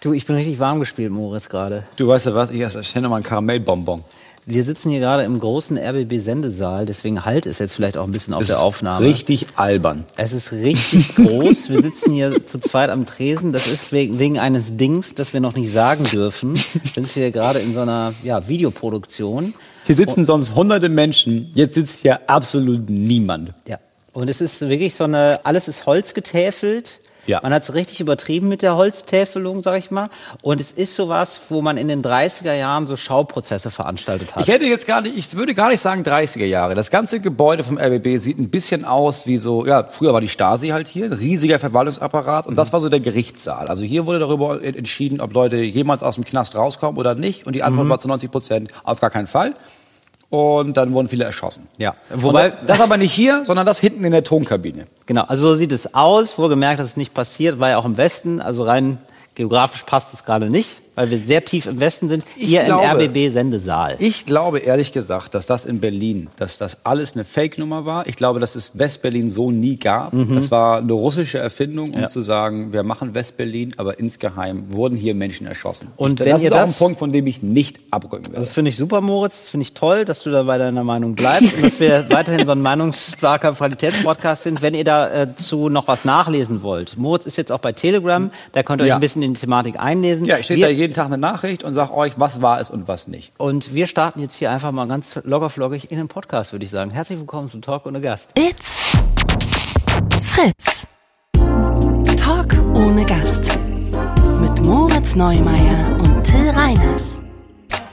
Du, ich bin richtig warm gespielt, Moritz, gerade. Du weißt ja was, ich esse noch mal einen Karamellbonbon. Wir sitzen hier gerade im großen RBB-Sendesaal, deswegen halt es jetzt vielleicht auch ein bisschen auf Das der ist Aufnahme. Richtig albern. Es ist richtig groß. Wir sitzen hier zu zweit am Tresen. Das ist wegen, wegen eines Dings, das wir noch nicht sagen dürfen. Wir sind hier gerade in so einer ja, Videoproduktion. Hier sitzen sonst hunderte Menschen, jetzt sitzt hier absolut niemand. Ja. Und es ist wirklich so eine, alles ist Holz getäfelt. Ja. Man hat es richtig übertrieben mit der Holztäfelung, sag ich mal. Und es ist sowas, wo man in den 30er Jahren so Schauprozesse veranstaltet hat. Ich hätte jetzt gar nicht, ich würde gar nicht sagen 30er Jahre. Das ganze Gebäude vom RBB sieht ein bisschen aus wie so, ja, früher war die Stasi halt hier, ein riesiger Verwaltungsapparat und das war so der Gerichtssaal. Also hier wurde darüber entschieden, ob Leute jemals aus dem Knast rauskommen oder nicht und die Antwort war zu 90 Prozent auf gar keinen Fall. Und dann wurden viele erschossen. Ja. Wobei, Wobei- das aber nicht hier, sondern das hinten in der Tonkabine. Genau, also so sieht es aus. Wohlgemerkt, dass es nicht passiert, ja auch im Westen. Also rein geografisch passt es gerade nicht, weil wir sehr tief im Westen sind. Ich Hier glaube- im RBB-Sendesaal. Ich glaube ehrlich gesagt, dass das in Berlin, dass das alles eine Fake-Nummer war. Ich glaube, dass es Westberlin so nie gab. Das war eine russische Erfindung, um Ja. zu sagen, wir machen Westberlin, aber insgeheim wurden hier Menschen erschossen. Und ich, wenn das ihr ist auch das- ein Punkt, von dem ich nicht abrücken werde. Das finde ich super, Moritz. Das finde ich toll, dass du da bei deiner Meinung bleibst und dass wir weiterhin so ein meinungsstarker Qualitätspodcast sind. Wenn ihr dazu noch was nachlesen wollt, Moritz ist jetzt auch bei Telegram, da könnt ihr euch Ja. ein bisschen in die Thematik einlesen. ja, ich stehe da jeden Tag eine Nachricht und sage euch, was war es und was nicht. und wir starten jetzt hier einfach mal ganz lockerflockig in den Podcast, würde ich sagen. Herzlich willkommen zu Talk ohne Gast. It's Fritz. Talk ohne Gast. Mit Moritz Neumeier und Till Reiners.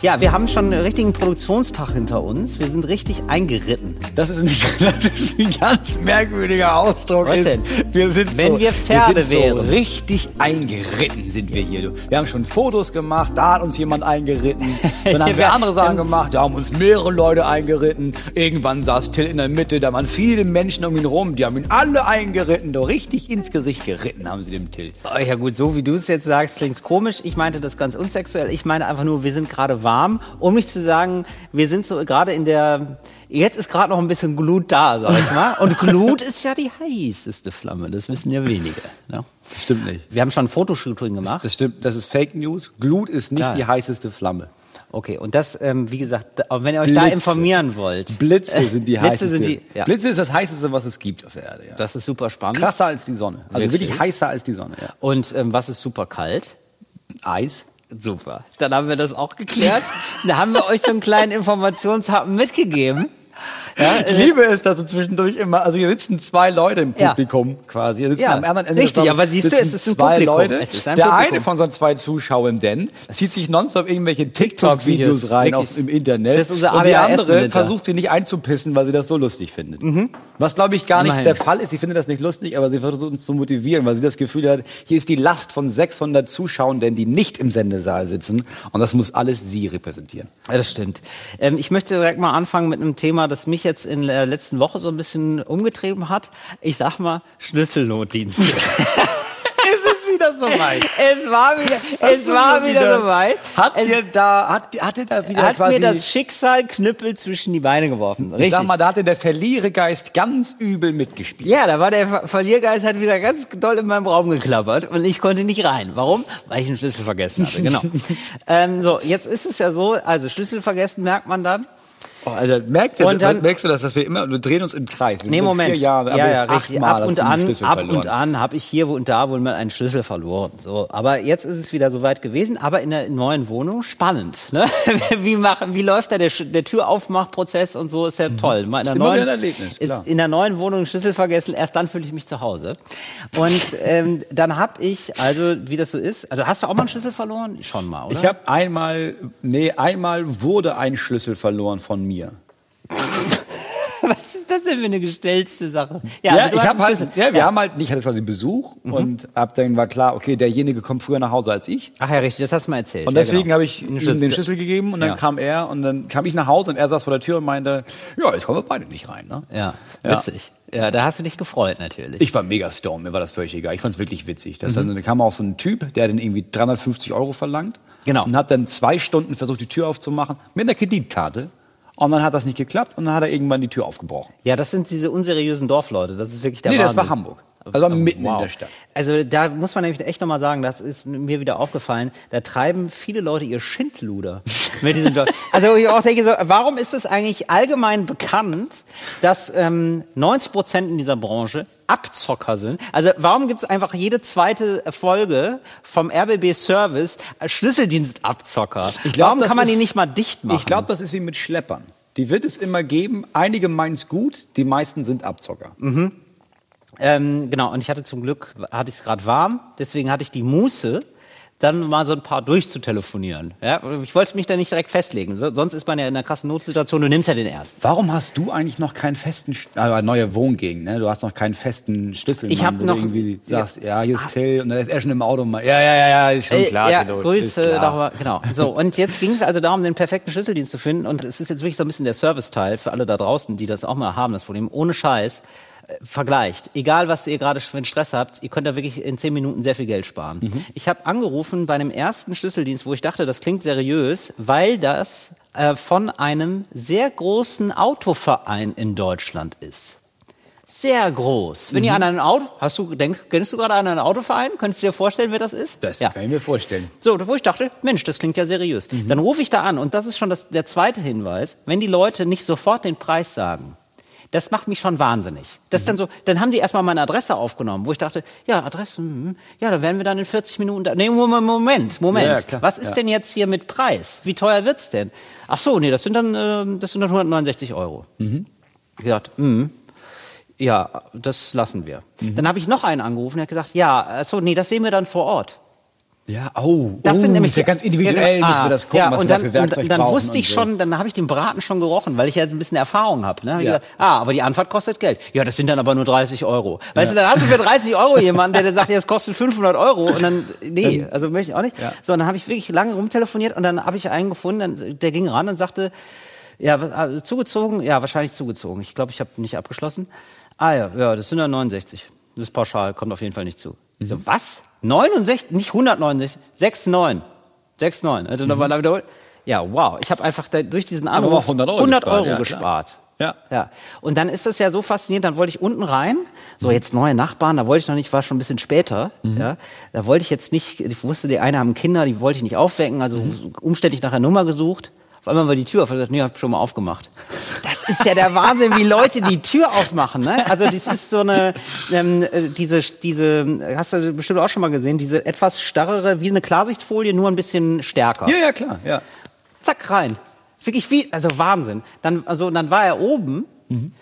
Ja, wir haben schon einen richtigen Produktionstag hinter uns. Wir sind richtig eingeritten. Das ist, nicht, das ist ein ganz merkwürdiger Ausdruck. Was ist, denn? Wir sind Wenn so, wir Pferde wir sind wären. So richtig eingeritten sind wir hier. Wir haben schon Fotos gemacht, da hat uns jemand eingeritten. Dann haben wir andere Sachen gemacht, da haben uns mehrere Leute eingeritten. Irgendwann saß Till in der Mitte, da waren viele Menschen um ihn rum, die haben ihn alle eingeritten. Da richtig ins Gesicht geritten haben sie dem Till. Oh, ja gut, so wie du es jetzt sagst, klingt's komisch. Ich meinte das ganz unsexuell. Ich meine einfach nur, wir sind gerade warm. Um nicht zu sagen, wir sind so gerade in der... Jetzt ist gerade noch ein bisschen Glut da, sag ich mal. Und Glut ist ja die heißeste Flamme. Das wissen ja wenige. Ne? Stimmt nicht. Wir haben schon ein Fotoshooting gemacht. Das stimmt, das ist Fake News. Glut ist nicht Ja. die heißeste Flamme. Okay, und das, ähm, wie gesagt, da- wenn ihr euch da Blitze. informieren wollt. Blitze sind die Blitze heißeste. sind die, ja. Blitze ist das heißeste, was es gibt auf der Erde. Ja. Das ist super spannend. Krasser als die Sonne. Also Wirklich? wirklich heißer als die Sonne. Ja. Und ähm, was ist super kalt? Eis. Super. Dann haben wir das auch geklärt. da haben wir euch so einen kleinen Informationshappen mitgegeben. Ja, Ich liebe es, dass du zwischendurch immer, also hier sitzen zwei Leute im Ja. Publikum quasi. Hier sitzen Ja, am anderen Ende richtig, des aber siehst du, es ist ein zwei Publikum. Leute. Ein Der Publikum. eine von seinen zwei Zuschauenden zieht sich nonstop irgendwelche TikTok-Videos rein auf, im Internet. Das ist unser und die ADHS andere versucht sie nicht einzupissen, weil sie das so lustig findet. Was glaube ich gar Immerhin. nicht der Fall ist. Sie findet das nicht lustig, aber sie versucht uns zu motivieren, weil sie das Gefühl hat, hier ist die Last von 600 Zuschauenden, die nicht im Sendesaal sitzen. Und das muss alles sie repräsentieren. Ja, das stimmt. Ähm, ich möchte direkt mal anfangen mit einem Thema, das mich jetzt in der letzten Woche so ein bisschen umgetrieben hat. Ich sag mal Schlüsselnotdienste. Es ist wieder soweit. es war wieder, es Hast war schon wieder, soweit. Hat es, dir da, hat, hat dir da wieder hat quasi, mir das Schicksal Knüppel zwischen die Beine geworfen. ich Richtig. sag mal, da hatte der Verlierergeist ganz übel mitgespielt. Ja, da war der Ver Verliergeist hat wieder ganz doll in meinem Raum geklappert und ich konnte nicht rein. Warum? Weil ich einen Schlüssel vergessen hatte. Genau. ähm, so, jetzt ist es ja so, also Schlüssel vergessen merkt man dann. Oh, Alter, merkt ihr, Und dann- merkst du das, dass wir immer, wir drehen uns im Kreis. Wir Nee, Moment. Jahre, ja, ja, richtig. achtmal, Ab und an, ab verloren und an habe ich hier und da wohl mal einen Schlüssel verloren. So, aber jetzt ist es wieder soweit gewesen. Aber in der neuen Wohnung spannend. Ne? Wie machen, wie läuft da der, der Türaufmachprozess und so ist ja toll. Mal in der Mhm. neuen, Erlebnis, klar. In der neuen Wohnung Schlüssel vergessen. Erst dann fühle ich mich zu Hause. Und ähm, dann habe ich, also wie das so ist. Also hast du auch mal einen Schlüssel verloren? Schon mal, oder? Ich habe einmal, nee, einmal wurde ein Schlüssel verloren von mir. Was ist das denn für eine gestellte Sache? Ja, du ich einen halt, ja, wir haben halt, ich hatte quasi Besuch und ab dann war klar, okay, derjenige kommt früher nach Hause als ich. Ach ja, richtig. Das hast du mal erzählt. Und Ja, deswegen genau. habe ich ihm den Schlüssel gegeben und dann Ja. kam er und dann kam ich nach Hause und er saß vor der Tür und meinte, ja, jetzt kommen wir beide nicht rein. Ne? Ja, Ja. witzig. Ja, da hast du dich gefreut natürlich. Ich war mega stoned, mir war das völlig egal. Ich fand es wirklich witzig. Das dann, da kam auch so ein Typ, der hat dann irgendwie 350 Euro verlangt. Genau. Und hat dann zwei Stunden versucht, die Tür aufzumachen mit einer Kreditkarte. Und dann hat das nicht geklappt und dann hat er irgendwann die Tür aufgebrochen. ja, das sind diese unseriösen Dorfleute. Das ist wirklich der nee, das Wahnsinn. war Hamburg. Also mitten in der Stadt. Also da muss man nämlich echt nochmal sagen, das ist mir wieder aufgefallen, da treiben viele Leute ihr Schindluder mit diesem Job. Also ich auch denke so, warum ist es eigentlich allgemein bekannt, dass ähm, 90 Prozent in dieser Branche Abzocker sind? Also warum gibt es einfach jede zweite Folge vom RBB Service Schlüsseldienstabzocker? Ich glaub, warum kann man die ist- nicht mal dicht machen? Ich glaube, das ist wie mit Schleppern. Die wird es immer geben. Einige meinen es gut, die meisten sind Abzocker. Ähm, genau, und ich hatte zum Glück, hatte ich es gerade warm, deswegen hatte ich die Muße, dann mal so ein paar durchzutelefonieren. Ja, ich wollte mich da nicht direkt festlegen. So, sonst ist man ja in einer krassen Notsituation, du nimmst ja den ersten. Warum hast du eigentlich noch keinen festen, äh, neue Wohngegend, ne? Du hast noch keinen festen Schlüssel. Ich hab wo du noch- irgendwie sagst, ja, hier ist Till und dann ist er schon im Auto. Mal, ja, ja, ja, ja, ist schon klar. Äh, ja, Till, Grüße darüber, genau. So, und jetzt ging es also darum, den perfekten Schlüsseldienst zu finden. Und es ist jetzt wirklich so ein bisschen der Serviceteil für alle da draußen, die das auch mal haben, das Problem. Ohne Scheiß. Vergleicht. Egal, was ihr gerade für einen Stress habt, ihr könnt da wirklich in zehn Minuten sehr viel Geld sparen. Mhm. Ich habe angerufen bei einem ersten Schlüsseldienst, wo ich dachte, das klingt seriös, weil das äh, von einem sehr großen Autoverein in Deutschland ist. Sehr groß. Wenn ihr Mhm. an einen Auto, hast du, denk, kennst du gerade an einen Autoverein? Könntest du dir vorstellen, wer das ist? Das ja. kann ich mir vorstellen. So, wo ich dachte, Mensch, das klingt ja seriös. Mhm. Dann rufe ich da an und das ist schon das, der zweite Hinweis, wenn die Leute nicht sofort den Preis sagen. Das macht mich schon wahnsinnig. Das ist dann so, dann haben die erstmal meine Adresse aufgenommen, wo ich dachte, ja, Adresse, hm, ja, da werden wir dann in 40 Minuten da. Nee, Moment, Moment. Ja. Was ist Ja. denn jetzt hier mit Preis? Wie teuer wird's denn? Ach so, nee, das sind dann, ähm, das sind dann 169 Euro. Mhm. Ich gesagt, hm, ja, das lassen wir. Mhm. Dann habe ich noch einen angerufen, der hat gesagt, ja, achso, nee, das sehen wir dann vor Ort. Ja, oh, Das oh, sind nämlich ist ja ganz individuell, genau. müssen wir Ah, das gucken, ja, was und wir dann, da für Werkzeug und dann brauchen wusste ich so. schon, dann habe ich den Braten schon gerochen, weil ich ja ein bisschen Erfahrung habe. Ne? Hab Ja. gesagt, ah, aber die Anfahrt kostet Geld. Ja, das sind dann aber nur 30 Euro. Weißt du, dann hast du für 30 Euro jemanden, der, der sagt, ja, das kostet 500 Euro und dann, nee, also möchte ich auch nicht. Ja. So, und dann habe ich wirklich lange rumtelefoniert und dann habe ich einen gefunden, dann, der ging ran und sagte, ja, also zugezogen? Ja, wahrscheinlich zugezogen. Ich glaube, ich habe nicht abgeschlossen. Ah ja, ja, das sind dann 69. Das ist pauschal, kommt auf jeden Fall nicht zu. Ich Mhm. So, was? 69? Nicht 169, 69. 69. Also nochmal da wiederholt. Ja, wow. Ich habe einfach da, durch diesen Anruf auch 100 Euro 100 gespart, Euro ja, gespart. Ja. Ja. Und dann ist das ja so faszinierend, dann wollte ich unten rein, so jetzt neue Nachbarn, da wollte ich noch nicht, war schon ein bisschen später, ja. Da wollte ich jetzt nicht, ich wusste, die eine haben Kinder, die wollte ich nicht aufwecken, also umständlich nach der Nummer gesucht. Auf einmal war die Tür auf, ich gesagt, nee, hab schon mal aufgemacht. Das ist ja der Wahnsinn, wie Leute die Tür aufmachen, ne? Also das ist so eine, ähm, äh, diese, diese, hast du bestimmt auch schon mal gesehen, diese etwas starrere, wie eine Klarsichtfolie, nur ein bisschen stärker Ja, ja, klar, ja. zack rein. Wirklich wie, also Wahnsinn. Dann, also, dann war er oben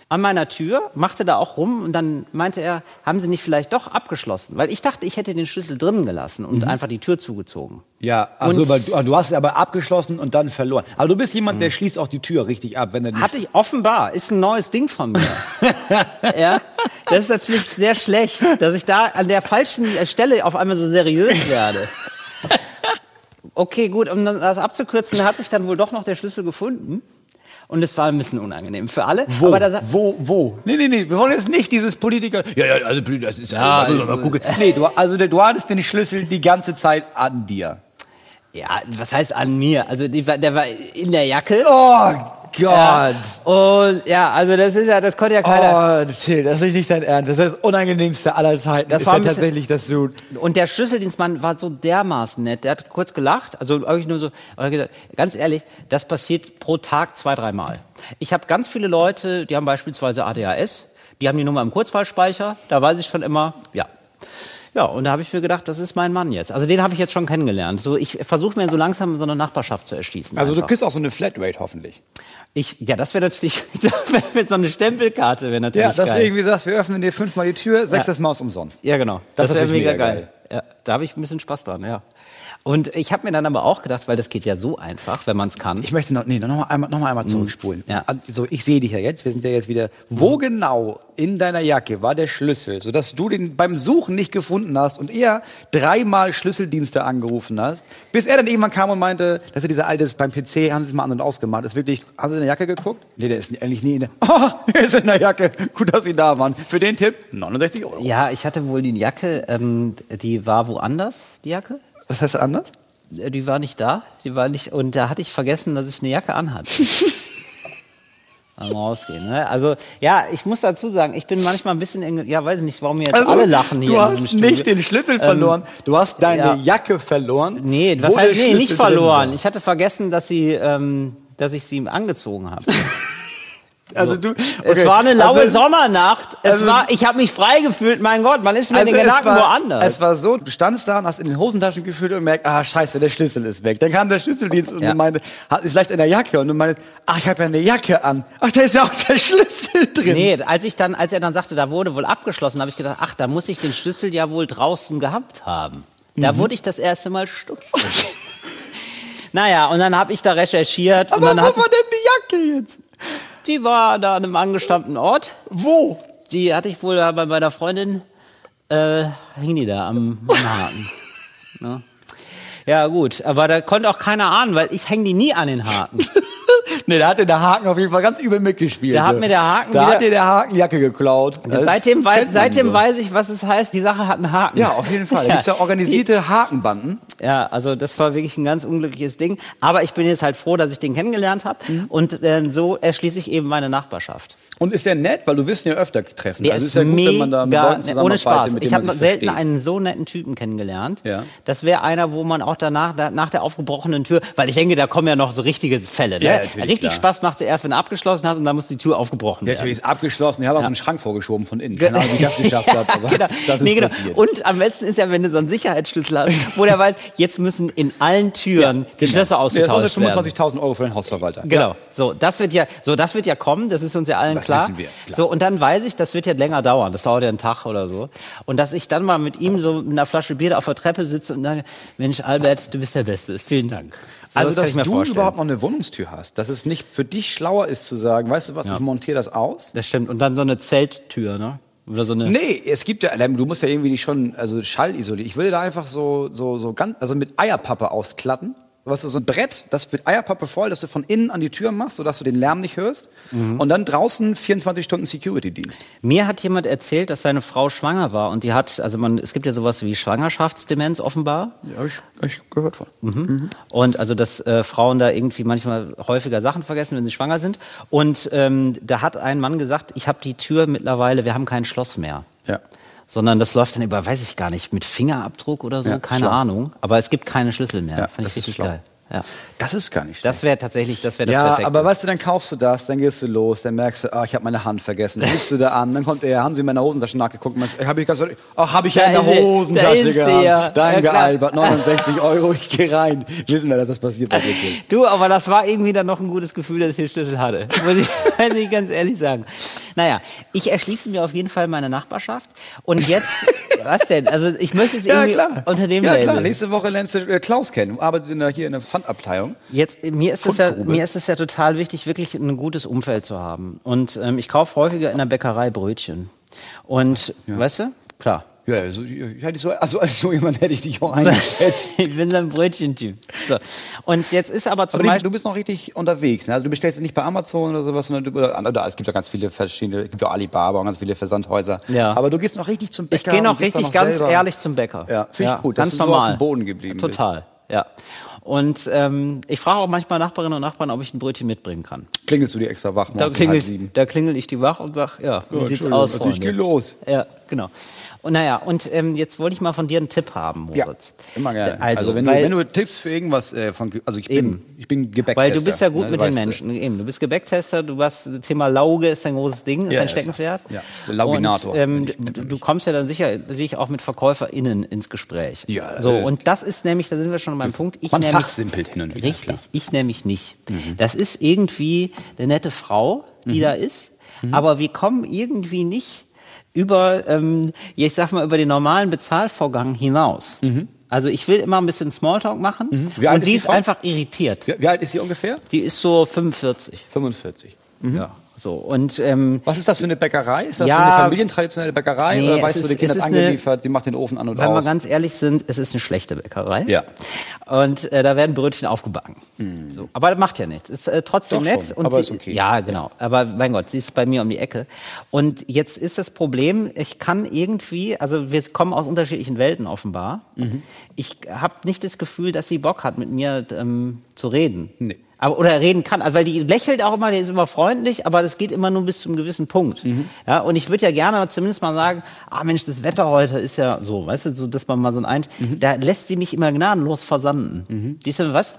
an meiner Tür, machte da auch rum und dann meinte er, haben Sie nicht vielleicht doch abgeschlossen? Weil ich dachte, ich hätte den Schlüssel drinnen gelassen und einfach die Tür zugezogen. Ja, also weil du, du hast es aber abgeschlossen und dann verloren. Aber du bist jemand, der schließt auch die Tür richtig ab, wenn er nicht Hatte ich offenbar, ist ein neues Ding von mir. ja, das ist natürlich sehr schlecht, dass ich da an der falschen Stelle auf einmal so seriös werde. Okay, gut, um das abzukürzen, hat sich dann wohl doch noch der Schlüssel gefunden. Und es war ein bisschen unangenehm für alle. Wo? Wo? Wo? Nee, nee, nee, wir wollen jetzt nicht dieses Politiker. Ja, ja, also das ist ja. Ja, mal gucken. Nee, du, also du hattest den Schlüssel die ganze Zeit an dir. Ja, was heißt an mir? Also der war in der Jacke. Oh Ja. Und ja, also das ist ja, das konnte ja keiner. Oh, Till, das ist nicht dein Ernst. Das ist das Unangenehmste aller Zeiten. Das ist war ja tatsächlich, dass du. Und der Schlüsseldienstmann war so dermaßen nett. Der hat kurz gelacht, also eigentlich nur so, aber er hat gesagt, ganz ehrlich, das passiert pro Tag zwei, dreimal. Ich habe ganz viele Leute, die haben beispielsweise ADHS, die haben die Nummer im Kurzwahlspeicher, da weiß ich schon immer, ja. Ja, und da habe ich mir gedacht, das ist mein Mann jetzt. Also den habe ich jetzt schon kennengelernt. So, ich versuche mir so langsam so eine Nachbarschaft zu erschließen. Also du einfach. kriegst auch so eine Flatrate hoffentlich. Ich, ja, das wäre natürlich, mit so eine Stempelkarte wäre natürlich Ja, dass du geil. irgendwie sagst, wir öffnen dir fünfmal die Tür, sechstes Ja. Mal ist umsonst. Ja, genau. Das Das, ist wäre natürlich mega mega geil. Ja, da habe ich ein bisschen Spaß dran, ja. Und ich habe mir dann aber auch gedacht, weil das geht ja so einfach, wenn man es kann. Ich möchte noch, nee, noch mal einmal, noch mal einmal zurückspulen. Ja. Also ich sehe dich ja jetzt, wir sind ja jetzt wieder. Wo genau in deiner Jacke war der Schlüssel, sodass du den beim Suchen nicht gefunden hast und er dreimal Schlüsseldienste angerufen hast, bis er dann irgendwann kam und meinte, dass er dieser alte ist beim PC, haben sie es mal an und ausgemacht. Ist wirklich, haben sie in der Jacke geguckt? Nee, der ist eigentlich nie in der. Oh, er ist in der Jacke. Gut, dass Sie da waren. Für den Tipp 69 Euro. ja, ich hatte wohl die Jacke, ähm, die war woanders, die Jacke. Was heißt anders? Äh, Die war nicht da, die war nicht, und da hatte ich vergessen, dass ich eine Jacke anhatte. Beim Rausgehen. Ne? Also, ja, ich muss dazu sagen, ich bin manchmal ein bisschen, in, ja, weiß ich nicht, warum mir jetzt Also, alle lachen hier. Du hast nicht den Schlüssel verloren, du hast deine ja. Jacke verloren. Nee, was heißt, nee, nicht Schlüssel verloren. Ich hatte vergessen, dass sie, ähm, dass ich sie angezogen habe. Also du, Es okay. war eine laue Also- Sommernacht. Es also war, es- ich habe mich frei gefühlt. Mein Gott, man ist mit Also den es Gedanken war, woanders. Es war so, du standst da und hast in den Hosentaschen gefühlt und merkt, ah scheiße, der Schlüssel ist weg. Dann kam der Schlüsseldienst und Ja. du meinte, hat vielleicht in der Jacke und du meinte, ach ich habe ja eine Jacke an. Ach, da ist ja auch der Schlüssel drin. Nee, als ich dann, als er dann sagte, da wurde wohl abgeschlossen, habe ich gedacht, ach, da muss ich den Schlüssel ja wohl draußen gehabt haben. Da Mhm. wurde ich das erste Mal stutzig. naja, und dann habe ich da recherchiert und Aber dann wo war denn die Jacke jetzt? Die war da an einem angestammten Ort. Wo? Die hatte ich wohl da bei meiner Freundin, äh, hing die da am, am Haken. ne? Ja gut, aber da konnte auch keiner ahnen, weil ich hänge die nie an den Haken. Nee, da hat der Haken auf jeden Fall ganz übel mitgespielt. Da hat du. mir der Haken Da hat dir der Haken Jacke geklaut. Das seitdem weiß, seitdem so. weiß ich, was es heißt, die Sache hat einen Haken. Ja, auf jeden Fall. Da gibt's ja organisierte Hakenbanden. Ja, also das war wirklich ein ganz unglückliches Ding. Aber ich bin jetzt halt froh, dass ich den kennengelernt habe. Mhm. Und äh, so erschließe ich eben meine Nachbarschaft. Und ist der nett? Weil du wirst ihn ja öfter treffen. Der also ist, ist ja gut, wenn man da mit Leuten ne, ohne zusammenarbeitet, Spaß. Ich habe selten einen so netten Typen kennengelernt. Ja. Das wäre einer, wo man auch danach, da, nach der aufgebrochenen Tür, weil ich denke, da kommen ja noch so richtige Fälle. Ne? Ja, natürlich, Richtig klar. Spaß macht sie erst, wenn du abgeschlossen hast und dann muss die Tür aufgebrochen Ja, werden. natürlich ist abgeschlossen. Ich habe auch so einen Schrank vorgeschoben von innen. Keine Ahnung, wie ich das geschafft habe, aber genau. das ist Nee, genau. passiert. Und am besten ist ja, wenn du so einen Sicherheitsschlüssel hast, wo der weiß, jetzt müssen in allen Türen die Schlösser ausgetauscht werden. 25.000 Euro für den Hausverwalter. Genau. So, das wird ja, so, das wird ja kommen, das ist uns ja allen Das klar. wissen wir, klar. So, und dann weiß ich, das wird ja länger dauern, das dauert ja einen Tag oder so. Und dass ich dann mal mit ihm so mit einer Flasche Bier auf der Treppe sitze und sage, Mensch, Albert, du bist der Beste. Vielen Dank. So, Also, dass du vorstellen. überhaupt noch eine Wohnungstür hast, dass es nicht für dich schlauer ist zu sagen, weißt du was, ich montiere das aus. Das stimmt. Und dann so eine Zelttür, ne? Oder so eine. Nee, es gibt ja, du musst ja irgendwie die schon, also schallisoliert. Ich würde da einfach so, so, so ganz, also mit Eierpappe ausklatten. Weißt du, so ein Brett, das mit Eierpappe voll, das du von innen an die Tür machst, sodass du den Lärm nicht hörst. Mhm. Und dann draußen 24 Stunden Security-Dienst. Mir hat jemand erzählt, dass seine Frau schwanger war und die hat, also man, es gibt ja sowas wie Schwangerschaftsdemenz offenbar. Ja, ich, ich gehört von. Und also, dass äh, Frauen da irgendwie manchmal häufiger Sachen vergessen, wenn sie schwanger sind. Und ähm, da hat ein Mann gesagt, ich habe die Tür mittlerweile, wir haben kein Schloss mehr. Ja. Sondern das läuft dann über, weiß ich gar nicht, mit Fingerabdruck oder so, Ja, keine schlau. Ahnung. Aber es gibt keine Schlüssel mehr. Ja, Fand ich richtig schlau. geil. Ja. Das ist gar nicht Das wäre tatsächlich, das wäre das ja, Perfekte. aber weißt du, dann kaufst du das, dann gehst du los, dann merkst du, ah, ich habe meine Hand vergessen. Dann rufst du da an, dann kommt er, haben Sie in meiner Hosentasche nachgeguckt, habe ich ganz, ach, habe ich ja in der Hosentasche ist gehabt. ja. Dein Ja, gealbert, 69 Euro, ich gehe rein. Wissen wir, dass das passiert bei dir. Du, aber das war irgendwie dann noch ein gutes Gefühl, dass ich den Schlüssel hatte. Muss ich, muss ich ganz ehrlich sagen. Naja, ich erschließe mir auf jeden Fall meine Nachbarschaft. Und jetzt, was denn? Also ich möchte es Ja, irgendwie klar. unter dem ja, Label. klar. Nächste Woche lernst du äh, Klaus kennen, arbeitet hier in der Pfandabteilung. Jetzt, mir ist, es ja, mir ist es ja total wichtig, wirklich ein gutes Umfeld zu haben. Und ähm, ich kaufe häufiger in der Bäckerei Brötchen. Und, weißt du, klar. Ja, also, ich hätte so, also als so jemand hätte ich dich auch eingeschätzt. ich bin so ein Brötchentyp. So. Und jetzt ist aber zum Aber Beispiel... du bist noch richtig unterwegs. Ne? Also du bestellst nicht bei Amazon oder sowas, sondern du, oder, oder, es gibt ja ganz viele verschiedene, es gibt ja Alibaba und ganz viele Versandhäuser. Ja. Aber du gehst noch richtig zum Ich Bäcker. gehe und noch richtig noch ganz selber. ehrlich zum Bäcker. Ja, finde ich gut, dass ganz du so normal. auf dem Boden geblieben bist. Total, ja. Und ähm, ich frage auch manchmal Nachbarinnen und Nachbarn, ob ich ein Brötchen mitbringen kann. Klingelst du die extra wach Da klingel, sieben? da klingel ich die wach und sag, ja, wie sieht's Entschuldigung, aus, also ich Freunde? geh los. Ja, genau. Und naja, und ähm, jetzt wollte ich mal von dir einen Tipp haben, Ja, Moritz. immer gerne. Also, Also, wenn, du, weil- wenn du Tipps für irgendwas äh, von, also ich bin, Eben. ich bin Gebäcktester. Weil du bist ja gut ne, mit du den weißt, Menschen. Eben, du bist Gebäcktester, du hast das Thema Lauge ist ein großes Ding, ist Ja, ein ja, Steckenpferd. Ja, der Lauginator. Und, ähm, du, du kommst ja dann sicherlich auch mit VerkäuferInnen ins Gespräch. Ja, So, äh, und das ist nämlich, da sind wir schon beim Punkt. Ich Man nämlich, fachsimpelt hin und wieder, Richtig, klar. Mhm. ich nämlich nicht. Das ist irgendwie eine nette Frau, die da ist, Mhm. aber wir kommen irgendwie nicht über, ähm, ich sag mal, über den normalen Bezahlvorgang hinaus. Also ich will immer ein bisschen Smalltalk machen Mhm. Wie alt und ist sie die ist Frau? einfach irritiert. Wie, wie alt ist sie ungefähr? Die ist so 45. 45. Ja, so. Und ähm, Was ist das für eine Bäckerei? Ist das Ja, so eine familientraditionelle Bäckerei? nee, oder weißt du, die Kinder hat ist eine- angeliefert, die macht den Ofen an und wenn wir aus? ganz ehrlich sind, es ist eine schlechte Bäckerei. Ja. Und äh, da werden Brötchen aufgebacken. So. Aber das macht ja nichts. Ist äh, trotzdem Doch nett. schon, und aber sie, ist okay. Ja, genau. Aber mein Gott, sie ist bei mir um die Ecke. Und jetzt ist das Problem, ich kann irgendwie, also wir kommen aus unterschiedlichen Welten offenbar. Mhm. Ich habe nicht das Gefühl, dass sie Bock hat, mit mir ähm, zu reden. Nee. Aber, oder reden kann. Also, weil die lächelt auch immer, die ist immer freundlich, aber das geht immer nur bis zu einem gewissen Punkt. Mhm. Ja, und ich würde ja gerne zumindest mal sagen, ah Mensch, das Wetter heute ist ja so, weißt du, so, dass man mal so ein, ein Mhm. da lässt sie mich immer gnadenlos versanden. Die ist ja was?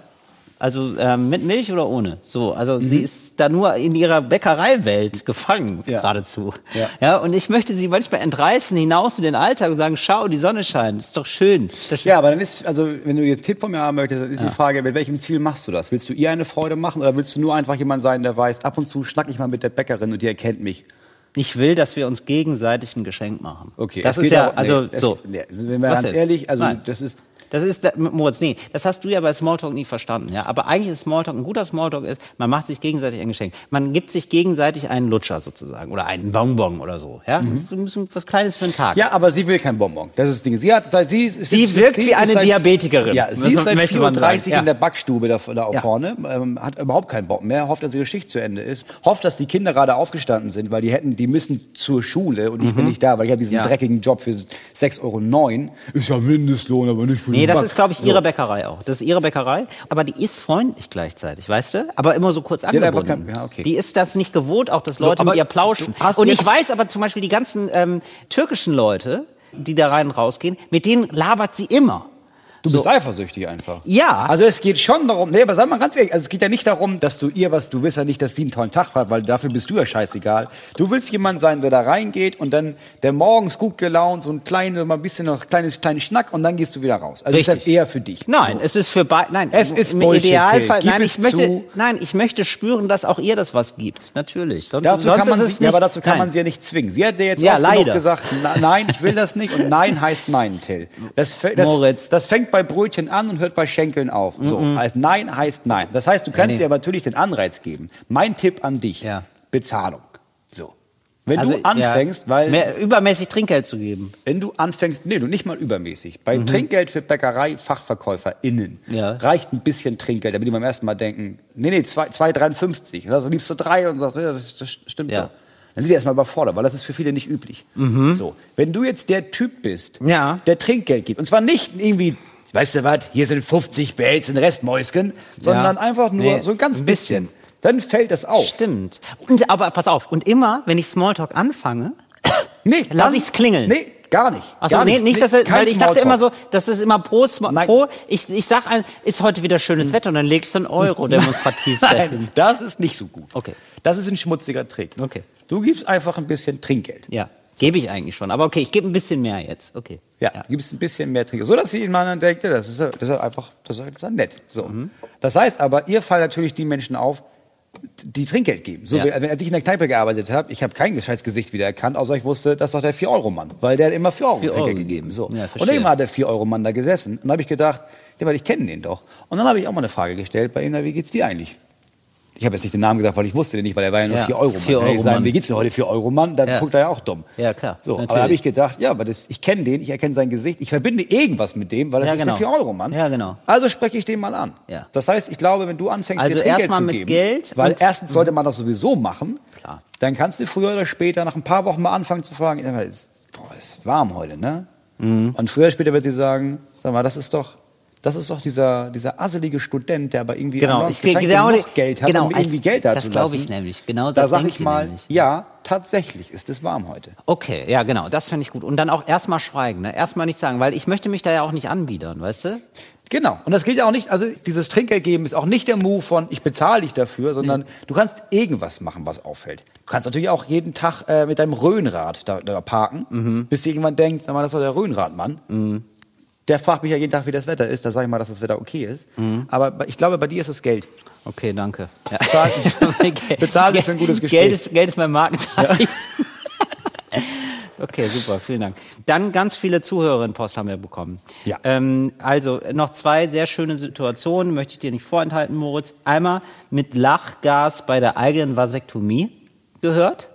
Also ähm, mit Milch oder ohne? So, also sie ist da nur in ihrer Bäckereiwelt gefangen Mhm. Ja. geradezu. Ja. ja, und ich möchte sie manchmal entreißen hinaus in den Alltag und sagen, schau, die Sonne scheint, ist doch schön. Ist doch schön. Ja, aber dann ist, also wenn du einen Tipp von mir haben möchtest, dann ist die Frage, mit welchem Ziel machst du das? Willst du ihr eine Freude machen oder willst du nur einfach jemand sein, der weiß, ab und zu schnack ich mal mit der Bäckerin und die erkennt mich? Ich will, dass wir uns gegenseitig ein Geschenk machen. Okay, das ist ja, aber- also nee, es- so. nee, sind wir Was ganz ehrlich, also Nein. das ist Das ist, Moritz, nee, das hast du ja bei Smalltalk nie verstanden, ja. Aber eigentlich ist Smalltalk, ein guter Smalltalk ist, man macht sich gegenseitig ein Geschenk. Man gibt sich gegenseitig einen Lutscher sozusagen oder einen Bonbon oder so, ja. Bisschen was Kleines für einen Tag. Mhm. Ja, aber sie will kein Bonbon. Das ist das Ding. Sie hat sie ist, Sie ist, wirkt sie wie eine seit- Diabetikerin. Ja, sie ist seit möchte man 34 sagen, ja. in der Backstube da, da Ja. vorne, ähm, hat überhaupt keinen Bock mehr, hofft, dass ihre Schicht zu Ende ist, hofft, dass die Kinder gerade aufgestanden sind, weil die hätten, die müssen zur Schule und ich bin nicht da, weil ich habe diesen Mhm. Ja. dreckigen Job für 6,09 Euro. Ist ja Mindestlohn, aber nicht für Nee, den das ist, glaube ich, So. ihre Bäckerei auch. Das ist ihre Bäckerei, aber die ist freundlich gleichzeitig, weißt du? Aber immer so kurz angebunden. ja, okay. Die ist das nicht gewohnt, auch dass Leute aber mit ihr plauschen. Und ich weiß aber zum Beispiel die ganzen ähm, türkischen Leute, die da rein und rausgehen, mit denen labert sie immer. Du bist eifersüchtig einfach. Ja. Also es geht schon darum, nee, aber sag mal ganz ehrlich, also es geht ja nicht darum, dass du ihr was, du willst ja nicht, dass sie einen tollen Tag hat, weil dafür bist du ja scheißegal. Du willst jemand sein, der da reingeht und dann, der morgens gut gelaunt, so ein kleines, mal ein bisschen noch kleines, kleines Schnack und dann gehst du wieder raus. Also es ist Richtig. ja eher für dich. Nein, So. es ist für beide. Nein, Es ist im Bullshit, Idealfall. Nein, ich möchte, zu. nein, ich möchte spüren, dass auch ihr das was gibt. Natürlich. Sonst, Dazu sonst kann man ist sie, ja, nicht, aber dazu kann nein. man sie ja nicht zwingen. Sie hat dir jetzt Ja, oft genug gesagt, nein, ich will das nicht und nein heißt nein, Till. Das, das, Moritz. das fängt bei Brötchen an und hört bei Schenkeln auf. So, heißt nein heißt nein. Das heißt, du kannst nee. ihr aber natürlich den Anreiz geben. Mein Tipp an dich, Ja. Bezahlung. So. Wenn Also, du anfängst, ja, weil mehr, übermäßig Trinkgeld zu geben. wenn du anfängst, nee, du nicht mal übermäßig. Bei Trinkgeld für BäckereiFachverkäuferInnen Mhm. Ja. reicht ein bisschen Trinkgeld, damit die beim ersten Mal denken, nee, nee, 2,53. Also liebst du drei und sagst, ja, das, das stimmt Ja. so. Dann sind die erstmal überfordert, weil das ist für viele nicht üblich. So. Wenn du jetzt der Typ bist, Mhm. Ja. der Trinkgeld gibt, und zwar nicht irgendwie, weißt du was, hier sind 50 behältst den Rest Mäuschen, sondern einfach nur Nee, so ein ganz ein bisschen. Dann fällt das auf. Stimmt. Und, aber pass auf. Und immer, wenn ich Smalltalk anfange, Nee, Lass dann- ich's klingeln. Nee, gar nicht. also nee, nicht, dass er, weil ich dachte immer so, das ist immer pro, Nein. pro ich, ich sag, ein, ist heute wieder schönes Wetter und dann legst du einen Euro demonstrativ. Nein, das ist nicht so gut. Okay. Das ist ein schmutziger Trick. Okay. Du gibst einfach ein bisschen Trinkgeld. Ja, gebe ich eigentlich schon. Aber okay, ich gebe ein bisschen mehr jetzt. Okay. Ja, du gibst ein bisschen mehr Trinkgeld. So, dass sie in anderen denkt, ja, das ist, ja- das ist ja einfach, das ist, ja- ja nett. So. Mhm. Das heißt aber, ihr fallen natürlich die Menschen auf, die Trinkgeld geben. So, Ja. wie, als ich in der Kneipe gearbeitet habe, ich habe kein scheiß Gesicht wiedererkannt, außer ich wusste, das ist doch der 4-Euro-Mann. Weil der hat immer 4 Euro, 4 Euro Trinkgeld gegeben. So. Ja, und immer hat der 4-Euro-Mann da gesessen. Und habe ich gedacht, ja, weil ich kenne den doch. Und dann habe ich auch mal eine Frage gestellt bei ihm, na, wie geht's dir eigentlich? Ich habe jetzt nicht den Namen gesagt, weil ich wusste den nicht, weil er war ja nur Ja, 4 Euro Mann. 4 Wenn ich Euro sagen, Mann. wie geht's dir heute 4 Euro Mann? Dann Ja. guckt er ja auch dumm. Ja, klar, So, aber natürlich. da habe ich gedacht, ja, aber das, ich kenne den, ich erkenne sein Gesicht, ich verbinde irgendwas mit dem, weil das Ja, ist genau. der 4 Euro Mann. Ja, genau. Also spreche ich den mal an. Ja. Das heißt, ich glaube, wenn du anfängst, Also dir Trinkgeld erstmal zu mit geben, Geld weil erstens sollte man das sowieso machen, Klar. dann kannst du früher oder später nach ein paar Wochen mal anfangen zu fragen, ist, boah, ist warm heute, ne? Mhm. Und früher oder später wird sie sagen, sag mal, das ist doch das ist doch dieser, dieser asselige Student, der aber irgendwie Genau, ich- genau, genug Geld hat, genau, um irgendwie als- Geld das dazulassen. glaube ich nämlich. Genau da das sage denke ich ich mal, nämlich. ja, tatsächlich ist es warm heute. Okay, ja, genau, das finde ich gut. Und dann auch erstmal schweigen, ne? erstmal nichts sagen, weil ich möchte mich da ja auch nicht anbiedern, weißt du? Genau. Und das gilt ja auch nicht, also dieses Trinkgeld geben ist auch nicht der Move von, ich bezahle dich dafür, sondern du kannst irgendwas machen, was auffällt. Du kannst natürlich auch jeden Tag äh, mit deinem Röhnrad da, da parken, bis dir irgendwann denkt, sag mal, das doch der Röhnradmann. Der fragt mich ja jeden Tag, wie das Wetter ist. Da sage ich mal, dass das Wetter okay ist. Aber bei- ich glaube, bei dir ist es Geld. Okay, danke. Ja. Bezahl, bezahl dich für ein gutes Gespräch. Geld ist, Geld ist mein Markenzeichen. Okay, super, vielen Dank. Dann ganz viele Zuhörerinnenpost haben wir bekommen. Ja. Ähm, also noch zwei sehr schöne Situationen, möchte ich dir nicht vorenthalten, Moritz. Einmal mit Lachgas bei der eigenen Vasektomie gehört.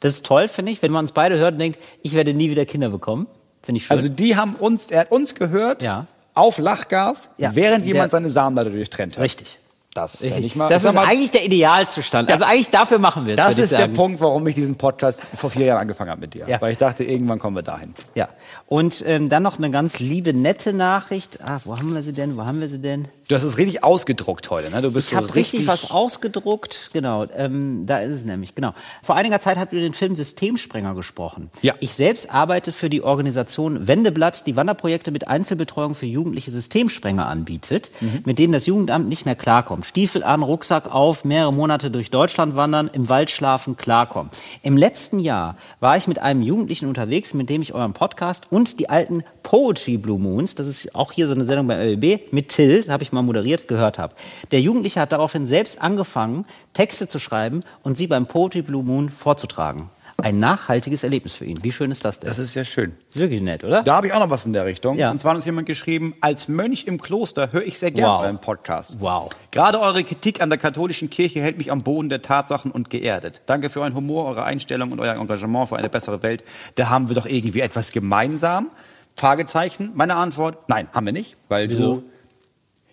Das ist toll, finde ich, wenn man uns beide hört und denkt, ich werde nie wieder Kinder bekommen. Finde ich schön. Also die haben uns, er hat uns gehört Ja. auf Lachgas, Ja. während jemand seine Samenleiter durchtrennt hat. Richtig. Das, ist nicht mal, das ist mal, eigentlich der Idealzustand. Also eigentlich dafür machen wir es. das ist der. Punkt, warum ich diesen Podcast vor vier Jahren angefangen habe mit dir. Ja. Weil ich dachte, irgendwann kommen wir dahin. Ja. Und ähm, dann noch eine ganz liebe, nette Nachricht. Ah, wo haben wir sie denn? Wo haben wir sie denn? Du hast es richtig ausgedruckt heute, ne? Du bist Ich so habe richtig was ausgedruckt. Genau, ähm, da ist es nämlich. Genau. Vor einiger Zeit habt ihr den Film Systemsprenger gesprochen. Ja. Ich selbst arbeite für die Organisation Wendeblatt, die Wanderprojekte mit Einzelbetreuung für jugendliche Systemsprenger anbietet, mit denen das Jugendamt nicht mehr klarkommt. Stiefel an, Rucksack auf, mehrere Monate durch Deutschland wandern, im Wald schlafen, klarkommen. Im letzten Jahr war ich mit einem Jugendlichen unterwegs, mit dem ich euren Podcast und die alten Poetry Blue Moons, das ist auch hier so eine Sendung bei ÖB, mit Till, habe ich mal moderiert, gehört habe. Der Jugendliche hat daraufhin selbst angefangen, Texte zu schreiben und sie beim Poetry Blue Moon vorzutragen. Ein nachhaltiges Erlebnis für ihn. Wie schön ist das denn? Das ist ja schön. wirklich nett, oder? Da habe ich auch noch was in der Richtung. Ja. Und zwar hat uns jemand geschrieben, als Mönch im Kloster höre ich sehr gerne Wow. euren Podcast. Wow. Gerade eure Kritik an der katholischen Kirche hält mich am Boden der Tatsachen und geerdet. Danke für euren Humor, eure Einstellung und euer Engagement für eine bessere Welt. Da haben wir doch irgendwie etwas gemeinsam. Fragezeichen. Meine Antwort, nein, haben wir nicht. Weil Wieso? du...